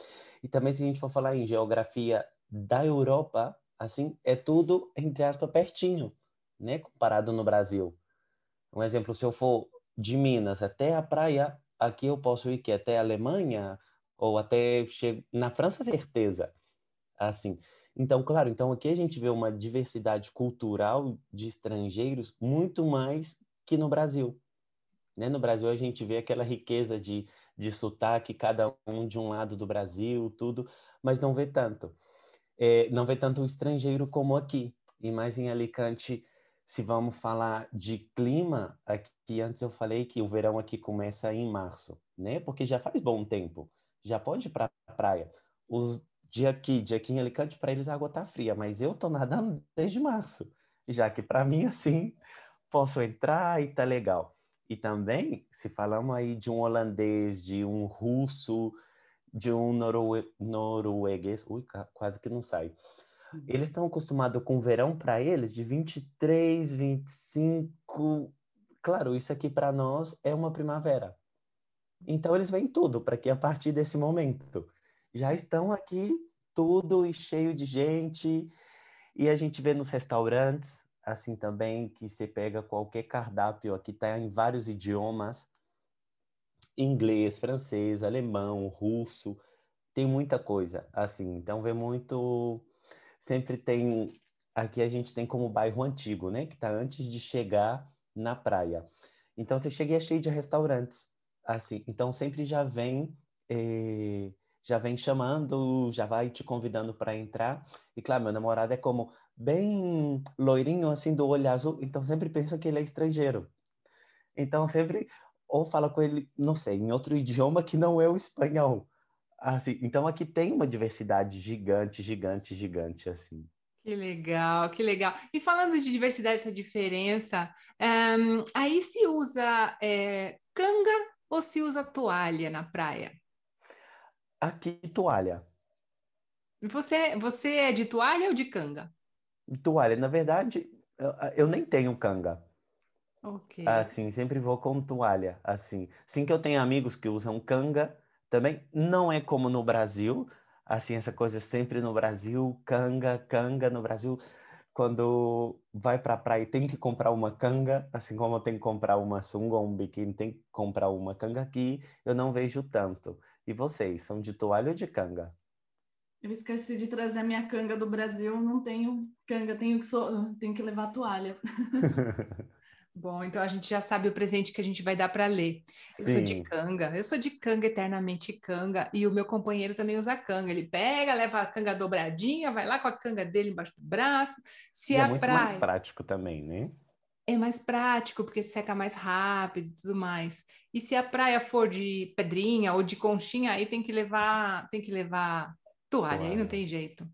E também se a gente for falar em geografia da Europa, assim, é tudo, entre aspas, pertinho, né? Comparado no Brasil. Um exemplo, se eu for de Minas até a praia, aqui eu posso ir que até a Alemanha ou até na França, certeza. Assim. Então, claro, então aqui a gente vê uma diversidade cultural de estrangeiros muito mais que no Brasil. Né? No Brasil a gente vê aquela riqueza de, de sotaque, cada um de um lado do Brasil, tudo, mas não vê tanto é, não vê tanto o estrangeiro como aqui. E mais em Alicante, se vamos falar de clima, aqui antes eu falei que o verão aqui começa em março, né? Porque já faz bom tempo, já pode ir para a praia. Os dia aqui, dia aqui em Alicante, para eles a água tá fria, mas eu tô nadando desde março, já que para mim assim posso entrar e tá legal. E também, se falamos aí de um holandês, de um russo, de um norue norueguês, ui, quase que não sai. Uhum. Eles estão acostumados com o verão para eles de 23, 25. Claro, isso aqui para nós é uma primavera. Então eles vêm tudo para que a partir desse momento já estão aqui tudo e cheio de gente. E a gente vê nos restaurantes assim também que você pega qualquer cardápio aqui tá em vários idiomas. Inglês, francês, alemão, russo, tem muita coisa, assim, então vê muito, sempre tem, aqui a gente tem como bairro antigo, né, que tá antes de chegar na praia, então você chega e é cheio de restaurantes, assim, então sempre já vem, eh, já vem chamando, já vai te convidando para entrar, e claro, meu namorado é como bem loirinho, assim, do olho azul, então sempre penso que ele é estrangeiro, então sempre ou fala com ele, não sei, em outro idioma que não é o espanhol. Assim, então aqui tem uma diversidade gigante, gigante, gigante, assim. Que legal, que legal. E falando de diversidade, essa diferença, um, aí se usa é, canga ou se usa toalha na praia? Aqui, toalha. Você, você é de toalha ou de canga? Toalha. Na verdade, eu, eu nem tenho canga. Ok. Assim, sempre vou com toalha, assim. Sim que eu tenho amigos que usam canga, também não é como no Brasil, assim, essa coisa sempre no Brasil, canga, canga no Brasil. Quando vai para a praia tem que comprar uma canga, assim como tem que comprar uma sunga ou um biquíni, tem que comprar uma canga aqui, eu não vejo tanto. E vocês, são de toalha ou de canga? Eu esqueci de trazer a minha canga do Brasil, não tenho canga, tenho que, so... tenho que levar toalha. [LAUGHS] Bom, então a gente já sabe o presente que a gente vai dar para ler. Eu Sim. sou de canga, eu sou de canga, eternamente canga, e o meu companheiro também usa canga. Ele pega, leva a canga dobradinha, vai lá com a canga dele embaixo do braço. Se e é a muito praia... mais prático também, né? É mais prático, porque seca mais rápido e tudo mais. E se a praia for de pedrinha ou de conchinha, aí tem que levar, tem que levar toalha, toalha. aí não tem jeito.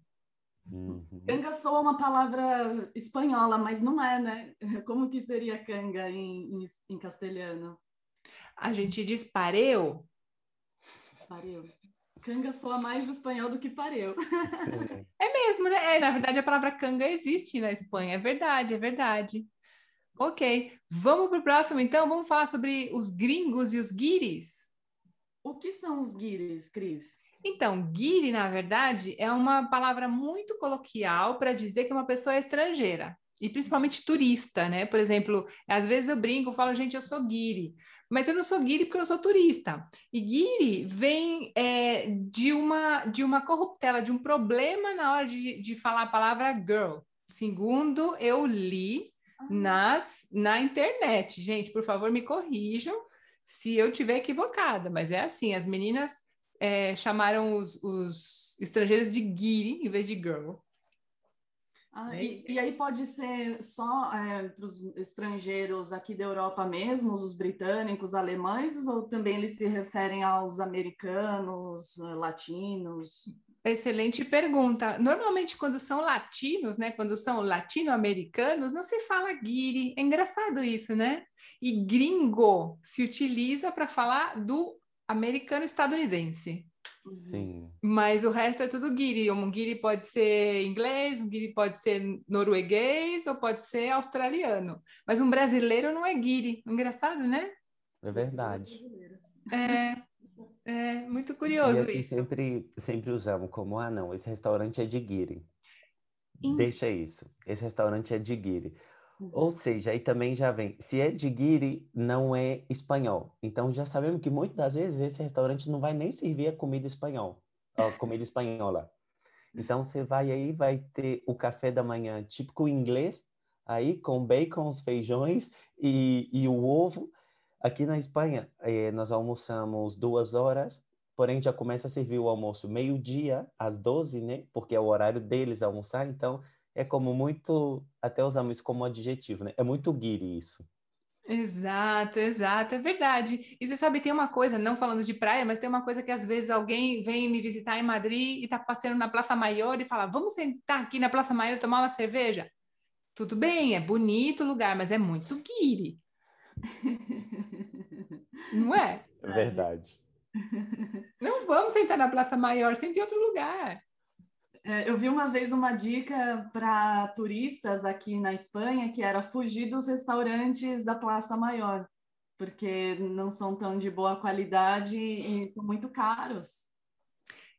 Uhum. Canga soa uma palavra espanhola, mas não é, né? [LAUGHS] Como que seria canga em, em, em castelhano? A gente diz pareu. Pareu. Canga soa mais espanhol do que pareu. [LAUGHS] é mesmo, né? É, na verdade, a palavra canga existe na Espanha. É verdade, é verdade. Ok, vamos para o próximo então. Vamos falar sobre os gringos e os guiris. O que são os guiris, Cris? Então, guiri, na verdade, é uma palavra muito coloquial para dizer que uma pessoa é estrangeira, e principalmente turista, né? Por exemplo, às vezes eu brinco, eu falo, gente, eu sou guiri, mas eu não sou guiri porque eu sou turista. E guiri vem é, de, uma, de uma corruptela, de um problema na hora de, de falar a palavra girl. Segundo eu li. Nas, na internet. Gente, por favor, me corrijam se eu tiver equivocada, mas é assim, as meninas é, chamaram os, os, estrangeiros de guiri em vez de girl. Ah, e, e, aí pode ser só é, para os estrangeiros aqui da Europa mesmo, os britânicos, alemães, ou também eles se referem aos americanos, latinos? Excelente pergunta. Normalmente, quando são latinos, né, quando são latino-americanos, não se fala guiri. É engraçado isso, né? E gringo se utiliza para falar do americano-estadunidense. Sim. Mas o resto é tudo guiri. Um guiri pode ser inglês, um guiri pode ser norueguês ou pode ser australiano. Mas um brasileiro não é guiri. Engraçado, né? É verdade. É, é muito curioso e isso. Sempre, sempre usamos como, ah, não, esse restaurante é de guiri. Deixa isso. Esse restaurante é de guiri. Uhum. Ou seja, aí também já vem, se é de guiri, não é espanhol. Então já sabemos que muitas das vezes esse restaurante não vai nem servir a comida espanhol, a comida espanhola. Então você vai aí, vai ter o café da manhã típico inglês, aí com bacon, os feijões e, e o ovo. Aqui na Espanha, eh, nós almoçamos duas horas, porém já começa a servir o almoço meio-dia, às 12, né? Porque é o horário deles almoçar, então é como muito, até usamos isso como adjetivo, né? É muito guiri isso. Exato, exato, é verdade. E você sabe, tem uma coisa, não falando de praia, mas tem uma coisa que às vezes alguém vem me visitar em Madrid e está passando na Praça Maior e fala: vamos sentar aqui na Praça Maior e tomar uma cerveja? Tudo bem, é bonito o lugar, mas é muito guiri. Não é? É verdade. [LAUGHS] Não vamos sentar na Praça Maior, sente em outro lugar. É, eu vi uma vez uma dica para turistas aqui na Espanha que era fugir dos restaurantes da Praça Maior, porque não são tão de boa qualidade e são muito caros.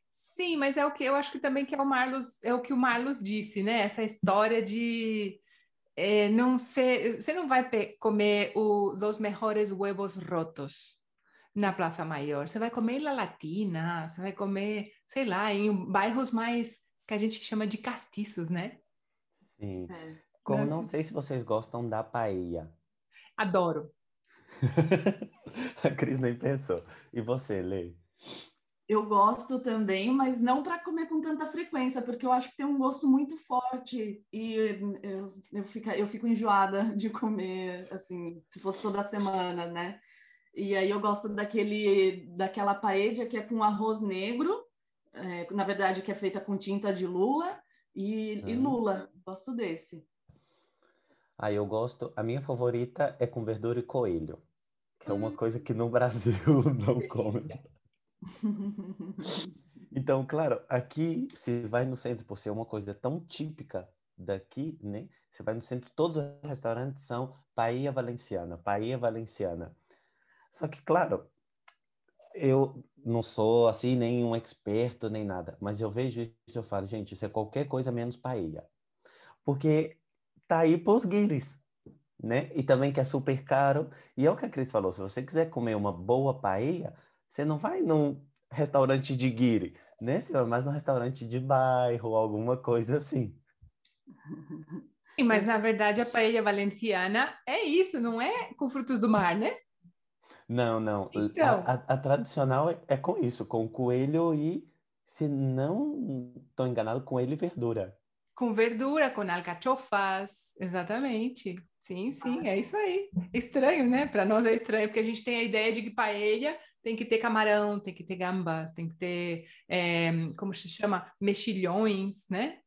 Sim, mas é o que eu acho que também que é o Marlos, é o que o Marlos disse, né? Essa história de é, não ser, você não vai comer o, os melhores huevos rotos na Praça Maior. Você vai comer La Latina, você vai comer, sei lá, em bairros mais que a gente chama de castiços, né? Sim. É. Como não sei se vocês gostam da paella. Adoro. [LAUGHS] a Cris nem pensou. E você, Lei? Eu gosto também, mas não para comer com tanta frequência, porque eu acho que tem um gosto muito forte e eu, eu, fico, eu fico enjoada [LAUGHS] de comer, assim, se fosse toda semana, né? E aí eu gosto daquele, daquela paella que é com arroz negro, é, na verdade, que é feita com tinta de lula e, e lula. Gosto desse. Ah, eu gosto. A minha favorita é com verdura e coelho, que é uma hum. coisa que no Brasil [LAUGHS] não come. [LAUGHS] Então, claro, aqui se vai no centro, por ser uma coisa tão típica daqui, né? Você vai no centro, todos os restaurantes são paella valenciana, paella valenciana. Só que, claro, eu não sou assim nem um experto nem nada, mas eu vejo isso e eu falo, gente, isso é qualquer coisa menos paella. Porque tá aí pros guires, né? E também que é super caro. E é o que a Cris falou, se você quiser comer uma boa paella, você não vai num restaurante de guire, né? Vai mais num restaurante de bairro, alguma coisa assim. Mas na verdade a paella valenciana é isso, não é com frutos do mar, né? Não, não. Então... A, a, a tradicional é, é, com isso, com coelho e, se não estou enganado, coelho e verdura. Com verdura, com alcachofas, exatamente. Sim, sim, é isso aí. Estranho, né? Para nós é estranho, porque a gente tem a ideia de que paella tem que ter camarão, tem que ter gambas, tem que ter, é, como se chama, mexilhões, né?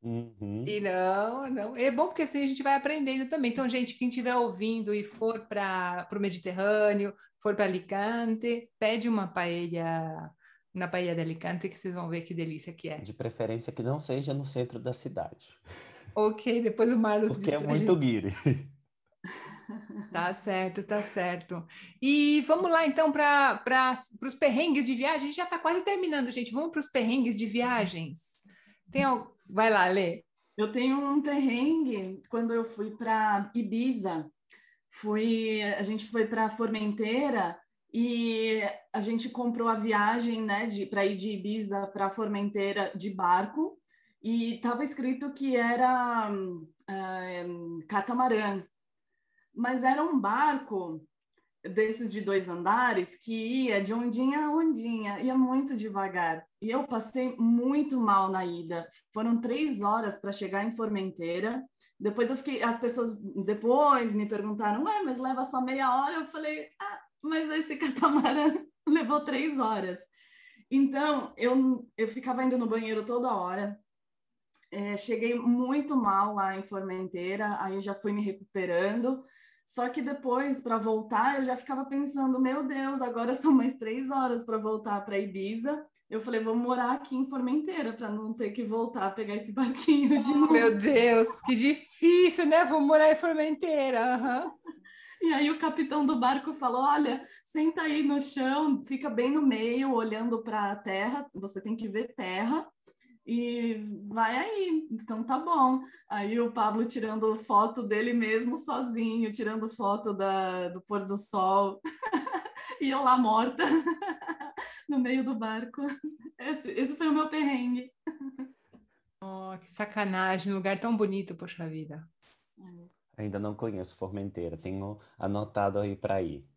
Uhum. E não, não. É bom porque assim a gente vai aprendendo também. Então, gente, quem estiver ouvindo e for para o Mediterrâneo, for para Alicante, pede uma paella na paella de Alicante que vocês vão ver que delícia que é. De preferência que não seja no centro da cidade. Ok, depois o Marlos Porque é muito guire. [LAUGHS] Tá certo, tá certo. E vamos lá então para os perrengues de viagem. A gente já está quase terminando, gente. Vamos para os perrengues de viagens. Tem algo Vai lá, Lê. Eu tenho um perrengue quando eu fui para Ibiza. Fui, a gente foi para Formenteira e a gente comprou a viagem, né, de para ir de Ibiza para Formenteira de barco e estava escrito que era uh, catamarã, mas era um barco desses de dois andares que ia de ondinha a ondinha, ia muito devagar. E eu passei muito mal na ida. Foram três horas para chegar em Formenteira. Depois eu fiquei, as pessoas depois me perguntaram, ué, mas leva só meia hora? Eu falei, ah, mas esse [LAUGHS] catamarã levou três horas. Então eu, eu ficava indo no banheiro toda hora. É, cheguei muito mal lá em Formenteira, aí já fui me recuperando. Só que depois, para voltar, eu já ficava pensando: meu Deus, agora [LAUGHS] são mais três horas para voltar para Ibiza. Eu falei: vou morar aqui em Formenteira para não ter que voltar a pegar esse [LAUGHS] barquinho de novo. Meu Deus, que difícil, né? Vou morar em Formenteira. Uhum. [LAUGHS] E aí o capitão do barco falou: olha, senta aí no chão, fica bem no meio, olhando para a terra. Você tem que ver terra e vai aí, então tá bom. Aí o Pablo tirando foto dele mesmo sozinho, tirando foto da, do pôr do sol, [LAUGHS] e eu lá morta [LAUGHS] no meio do barco. Esse, esse foi o meu perrengue. Oh, que sacanagem, lugar tão bonito, poxa vida. Ainda não conheço Formenteira, tenho anotado aí para ir.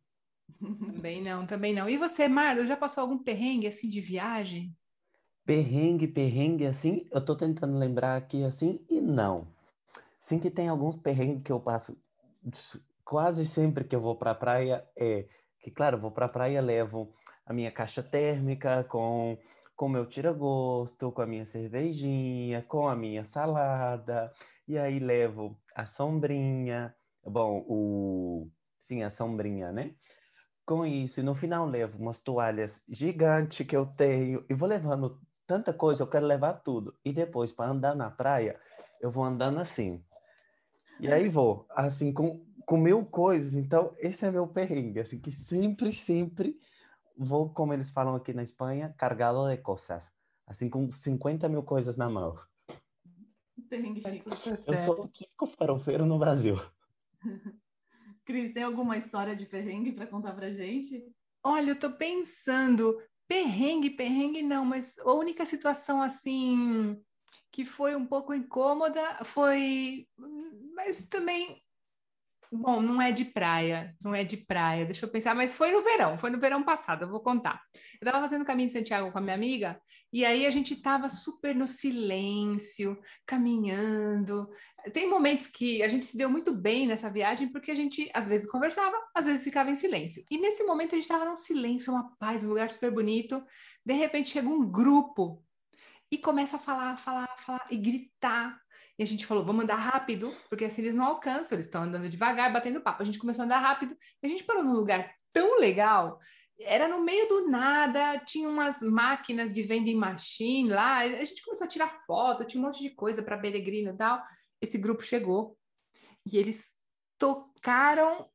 Também não, também não. E você, Marlon, já passou algum perrengue assim de viagem? Perrengue, perrengue, assim, eu tô tentando lembrar aqui, assim, e não. Sim que tem alguns perrengues que eu passo quase sempre que eu vou pra praia, é que, claro, eu vou pra praia, levo a minha caixa térmica com com meu tira-gosto, com a minha cervejinha, com a minha salada, e aí levo a sombrinha, bom, o sim, a sombrinha, né? Com isso, e no final levo umas toalhas gigantes que eu tenho e vou levando tanta coisa, eu quero levar tudo. E depois, para andar na praia, eu vou andando assim. E aí vou, assim, com, com mil coisas. Então, esse é meu perrengue, assim, que sempre, sempre vou, como eles falam aqui na Espanha, cargado de coisas. Assim, com 50 mil coisas na mão. Perrengue chique. Eu sou o típico farofeiro no Brasil. [LAUGHS] Cris, tem alguma história de perrengue para contar pra gente? Olha, eu tô pensando, Perrengue, perrengue não, mas a única situação assim que foi um pouco incômoda foi, mas também Bom, não é de praia, não é de praia, deixa eu pensar, mas foi no verão, foi no verão passado, eu vou contar. Eu estava fazendo o caminho de Santiago com a minha amiga, e aí a gente estava super no silêncio, caminhando. Tem momentos que a gente se deu muito bem nessa viagem, porque a gente às vezes conversava, às vezes ficava em silêncio. E nesse momento a gente estava num silêncio, uma paz, um lugar super bonito. De repente chega um grupo e começa a falar, falar, falar e gritar e a gente falou, vamos andar rápido, porque assim eles não alcançam, eles estão andando devagar, batendo papo. A gente começou a andar rápido a gente parou num lugar tão legal. Era no meio do nada, tinha umas máquinas de vending machine lá. A gente começou a tirar foto, tinha um monte de coisa para peregrino e tal. Esse grupo chegou e eles tocaram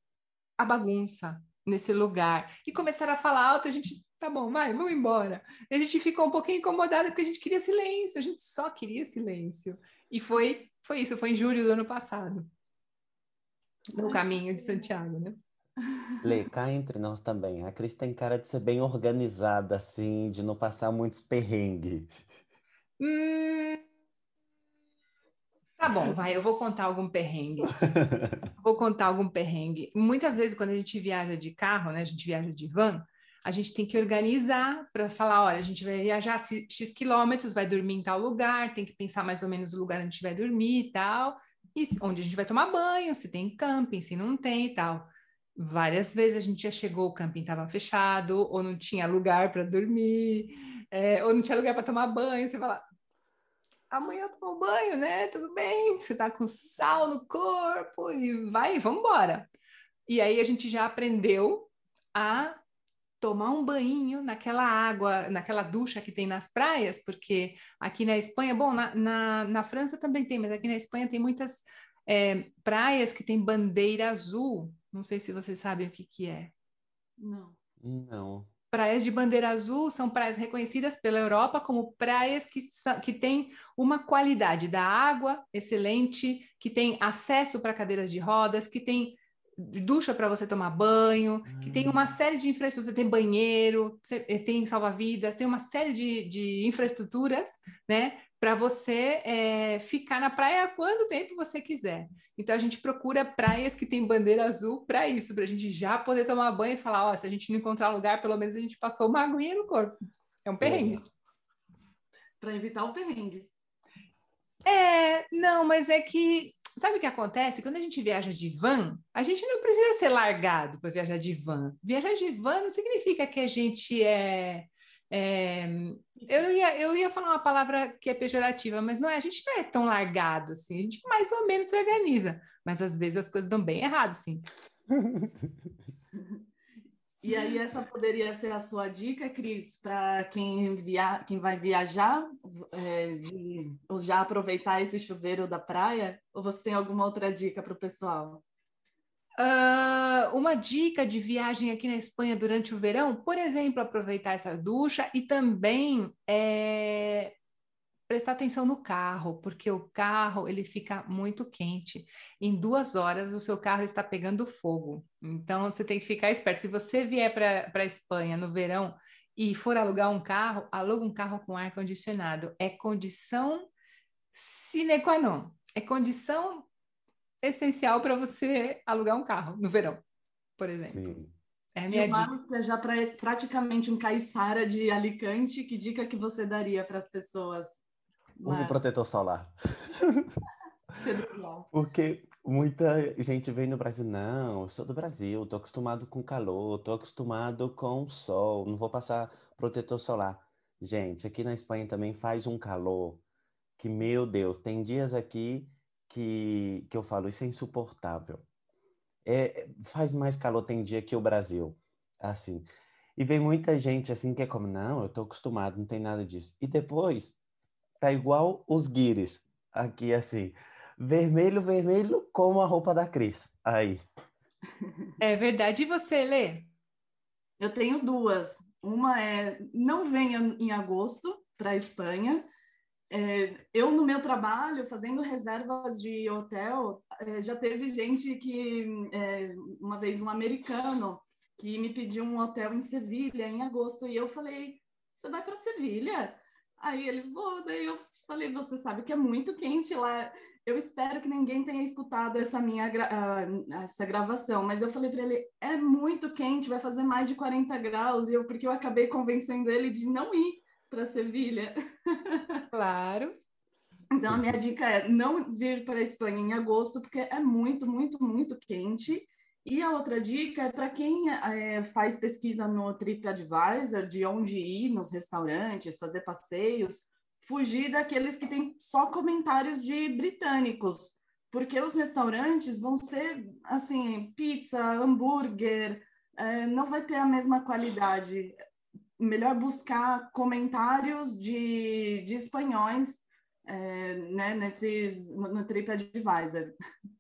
a bagunça nesse lugar e começaram a falar alto. A gente, tá bom, vai, vamos embora. E a gente ficou um pouquinho incomodada porque a gente queria silêncio, a gente só queria silêncio. E foi, foi isso, foi em julho do ano passado. No caminho de Santiago, né? Lê, cá entre nós também. A Cris tem cara de ser bem organizada, assim, de não passar muitos perrengues. Hum... Tá bom, vai, eu vou contar algum perrengue. [LAUGHS] vou contar algum perrengue. Muitas vezes, quando a gente viaja de carro, né? A gente viaja de van, a gente tem que organizar para falar, olha, a gente vai viajar X quilômetros, vai dormir em tal lugar, tem que pensar mais ou menos o lugar onde a gente vai dormir e tal, e onde a gente vai tomar banho, se tem camping, se não tem e tal. Várias vezes a gente já chegou, o camping estava fechado, ou não tinha lugar para dormir, é, ou não tinha lugar para tomar banho, você fala, amanhã tomar banho, né? Tudo bem, você tá com sal no corpo e vai, vamos embora. E aí a gente já aprendeu a tomar um banho naquela água, naquela ducha que tem nas praias, porque aqui na Espanha, bom, na, na, na França também tem, mas aqui na Espanha tem muitas é, praias que tem bandeira azul. Não sei se vocês sabem o que, que é. Não. Não. Praias de bandeira azul são praias reconhecidas pela Europa como praias que, que têm uma qualidade da água excelente, que tem acesso para cadeiras de rodas, que tem ducha para você tomar banho, que tem uma hum. série de infraestrutura, tem banheiro, eh, tem salva-vidas, tem uma série de, de infraestruturas, né, para você é, ficar na praia quanto tempo você quiser. Então a gente procura praias que tem bandeira azul para isso, para a gente já poder tomar banho e falar, ó, oh, se a gente não encontrar lugar, pelo menos a gente passou uma aguinha no corpo. É um perrengue. Para evitar o perrengue. É, não, mas é que Sabe o que acontece? Quando a gente viaja de van, a gente não precisa ser largado para viajar de van. Viajar de van não significa que a gente é, é, eu, ia, eu ia falar uma palavra que é pejorativa, mas não é, a gente não é tão largado assim, a gente mais ou menos se organiza, mas às vezes as coisas dão bem errado, sim. [LAUGHS] E aí, essa poderia ser a sua dica, Cris, para quem, via... quem vai viajar, é, de já aproveitar esse chuveiro da praia? Ou você tem alguma outra dica para o pessoal? Uh, uma dica de viagem aqui na Espanha durante o verão, por exemplo, aproveitar essa ducha e também é, prestar atenção no carro, porque o carro ele fica muito quente. Em duas horas o seu carro está pegando fogo. Então você tem que ficar esperto. Se você vier para a Espanha no verão e for alugar um carro, aluga um carro com ar condicionado. É condição sine qua non. É condição essencial para você alugar um carro no verão, por exemplo. Sim. É minha e o Marlos é já pra, praticamente um caiçara de Alicante. Que dica que você daria para as pessoas? Use protetor solar. [LAUGHS] Porque muita gente vem no Brasil, não, eu sou do Brasil, estou acostumado com calor, estou acostumado com sol, não vou passar protetor solar. Gente, aqui na Espanha também faz um calor que, meu Deus, tem dias aqui que, que eu falo, isso é insuportável. É, faz mais calor, tem dia que o Brasil, assim. E vem muita gente assim que é como, não, eu tô acostumado, não tem nada disso. E depois, tá igual os guires, aqui assim, vermelho, vermelho, como a roupa da Cris, aí. É verdade. E você, Lê? Eu tenho duas. Uma é não venha em agosto para a Espanha. É, eu, no meu trabalho, fazendo reservas de hotel, é, já teve gente que, é, uma vez, um americano, que me pediu um hotel em Sevilha em agosto, e eu falei: Você vai para Sevilha? Aí ele, vou, daí eu falei: Você sabe que é muito quente lá. Eu espero que ninguém tenha escutado essa minha uh, essa gravação, mas eu falei para ele: é muito quente, vai fazer mais de 40 graus, e eu, porque eu acabei convencendo ele de não ir para Sevilha. [LAUGHS] Claro. Então, a minha dica é não vir para a Espanha em agosto, porque é muito, muito, muito quente. E a outra dica é para quem é, faz pesquisa no TripAdvisor, de onde ir nos restaurantes, fazer passeios, fugir daqueles que têm só comentários de britânicos, porque os restaurantes vão ser assim, pizza, hambúrguer, é, não vai ter a mesma qualidade. Melhor buscar comentários de, de espanhóis é, né, nesses, no, TripAdvisor. [LAUGHS]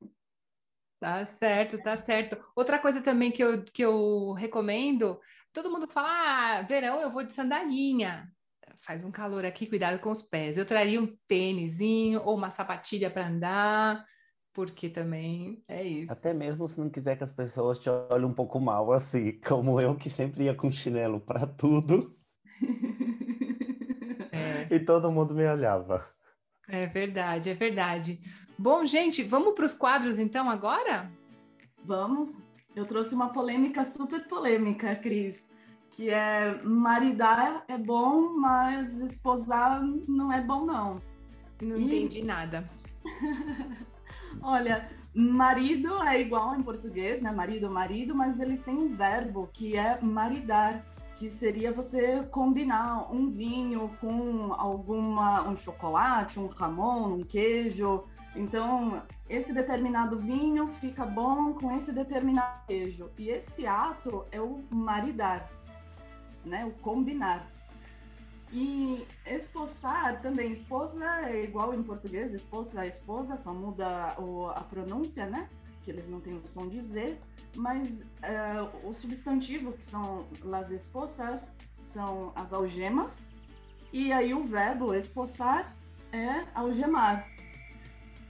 Tá certo, tá certo. Outra coisa também que eu, que eu recomendo, todo mundo fala, ah, verão eu vou de sandalinha faz um calor aqui, cuidado com os pés. Eu traria um tênisinho ou uma sapatilha para andar, porque também é isso. Até mesmo se não quiser que as pessoas te olhem um pouco mal, assim, [LAUGHS] como eu que sempre ia com chinelo para tudo. [LAUGHS] É. E todo mundo me olhava. É verdade, é verdade. Bom, gente, vamos para os quadros então agora? Vamos. Eu trouxe uma polêmica super polêmica, Cris que é maridar é bom, mas esposar não é bom, não. Não e... entendi nada. [LAUGHS] Olha, marido é igual em português, né? Marido, marido, mas eles têm um verbo que é maridar, que seria você combinar um vinho com alguma um chocolate, um ramon, um queijo. Então, esse determinado vinho fica bom com esse determinado queijo. E esse ato é o maridar né? O combinar. E esposar também, esposa é igual em português, esposa esposa, só muda o, a pronúncia, né? Que eles não têm o som de Z, mas uh, o substantivo, que são las esposas, são as algemas, e aí o verbo esposar é algemar.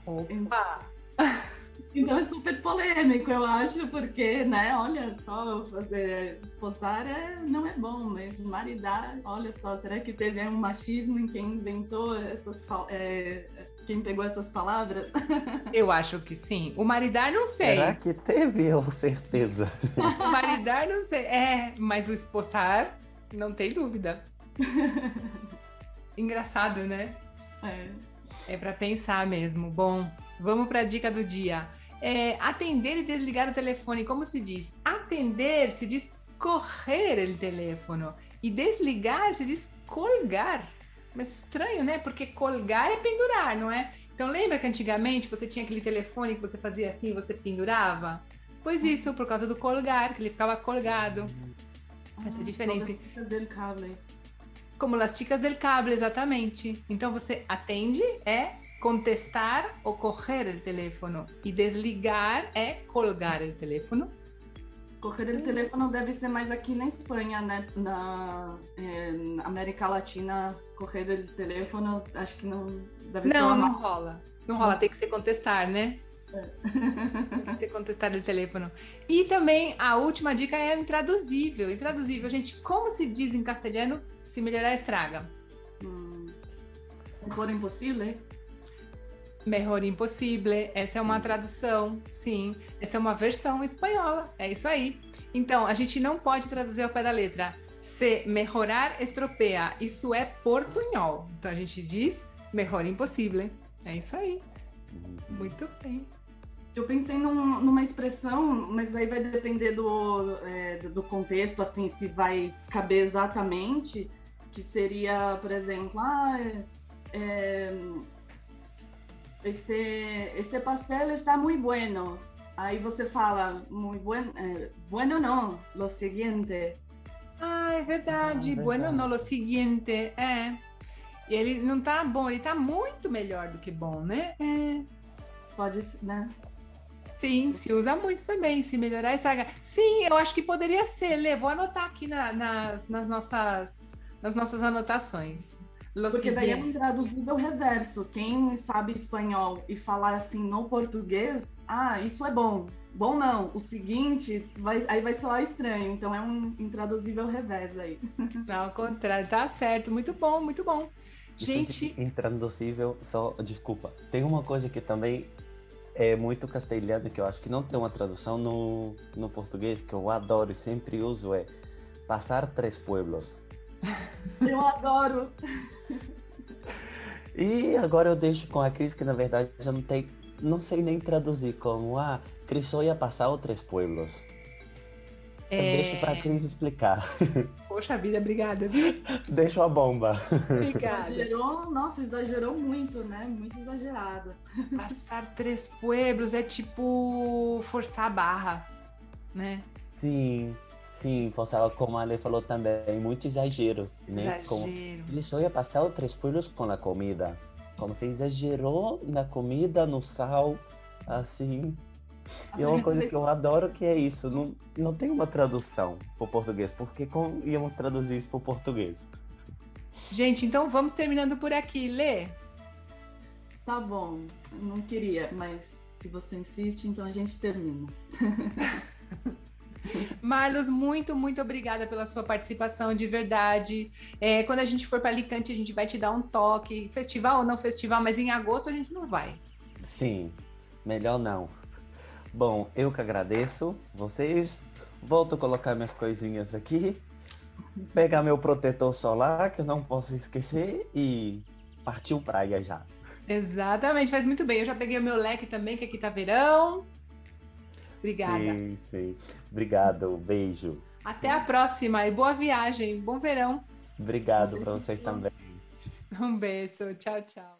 Opa! [LAUGHS] Então é super polêmico, eu acho, porque, né, olha só, fazer esposar é, não é bom, mas maridar, olha só, será que teve um machismo em quem inventou essas é, quem pegou essas palavras? [LAUGHS] Eu acho que sim. O maridar não sei. Será que teve, eu certeza. [LAUGHS] o maridar não sei. É, mas o esposar, não tem dúvida. Engraçado, né? É. É para pensar mesmo. Bom, vamos para a dica do dia. É, atender e desligar o telefone, como se diz? Atender se diz correr o telefone e desligar se diz colgar. Mas estranho, né? Porque colgar é pendurar, não é? Então lembra que antigamente você tinha aquele telefone que você fazia assim, você pendurava? Pois isso, por causa do colgar, que ele ficava colgado. Essa ah, diferença. Como las chicas del cable, exatamente. Então você atende é contestar o correr o telefone e desligar é colgar o telefone. Correr o telefone deve ser mais aqui na Espanha, né? Na América Latina, correr o telefone, acho que não deve não. Não, não rola. Não rola, tem que ser contestar, né? É. tem que contestar o telefone. E também a última dica é intraduzível. Intraduzível, gente, como se diz em castelhano, se melhorar estraga? Hum, for impossível? Melhor impossível. Essa é uma tradução, sim. Essa é uma versão espanhola. É isso aí. Então, a gente não pode traduzir ao pé da letra. Se melhorar estropea. Isso é portunhol. Então, a gente diz melhor impossível. É isso aí. Muito bem. Eu pensei num, numa expressão, mas aí vai depender do, é, do contexto, assim, se vai caber exatamente, que seria, por exemplo, ah, é, este, este pastel está muito bueno. Aí você fala, muito bueno, é, bueno não, lo seguinte. Ah, é verdade, ah, é verdade. bueno não, lo seguinte, é. E ele não tá bom, ele tá muito melhor do que bom, né? É. Pode, né? Sim, se usa muito também. Se melhorar, estraga. Sim, eu acho que poderia ser. Lê, vou anotar aqui na, nas, nas, nossas, nas nossas anotações. Lo Porque daí é um traduzível reverso. Quem sabe espanhol e falar assim no português, ah, isso é bom. Bom não, o seguinte, vai, aí vai soar estranho. Então é um intraduzível reverso aí. [LAUGHS] Não, ao contrário, tá certo. Muito bom, muito bom. Gente. Intraduzível, só, desculpa. Tem uma coisa que também é muito castelhano que eu acho que não tem uma tradução no, no português que eu adoro e sempre uso é passar três pueblos. [LAUGHS] Eu adoro. E agora eu deixo com a Cris que na verdade já não tem, não sei nem traduzir como ah, Cris só ia passar os três pueblos. É... Eu deixo para a Cris explicar. [LAUGHS] Poxa vida, obrigada. [LAUGHS] Deixa a bomba. Obrigada. Exagerou, nossa, exagerou muito, né? Muito exagerado. Passar três pueblos é tipo forçar a barra, né? Sim, sim, forçar, como a Ale falou também, muito exagero, né? Exagero. Como ele só ia passar os três pueblos com a comida. Como você exagerou na comida, no sal, assim. E é uma coisa que eu adoro que é isso, não, não tem uma tradução para o português, porque como íamos traduzir isso para o português? Gente, então vamos terminando por aqui, Lê. Tá bom, não queria, mas se você insiste, então a gente termina. [LAUGHS] [LAUGHS] Marlos, muito, muito obrigada pela sua participação, de verdade. É, quando a gente for para Alicante, a gente vai te dar um toque. Festival ou não festival, mas em agosto a gente não vai. Sim, melhor não. Bom, eu que agradeço vocês. Volto a colocar minhas coisinhas aqui. Pegar meu protetor solar, que eu não posso esquecer, e partiu praia já. Exatamente, faz muito bem. Eu já peguei o meu leque também, que aqui tá verão. Obrigada. Sim, sim. Obrigado, beijo. Até a próxima e boa viagem, bom verão. Obrigado para vocês também. Um beijo, tchau, tchau.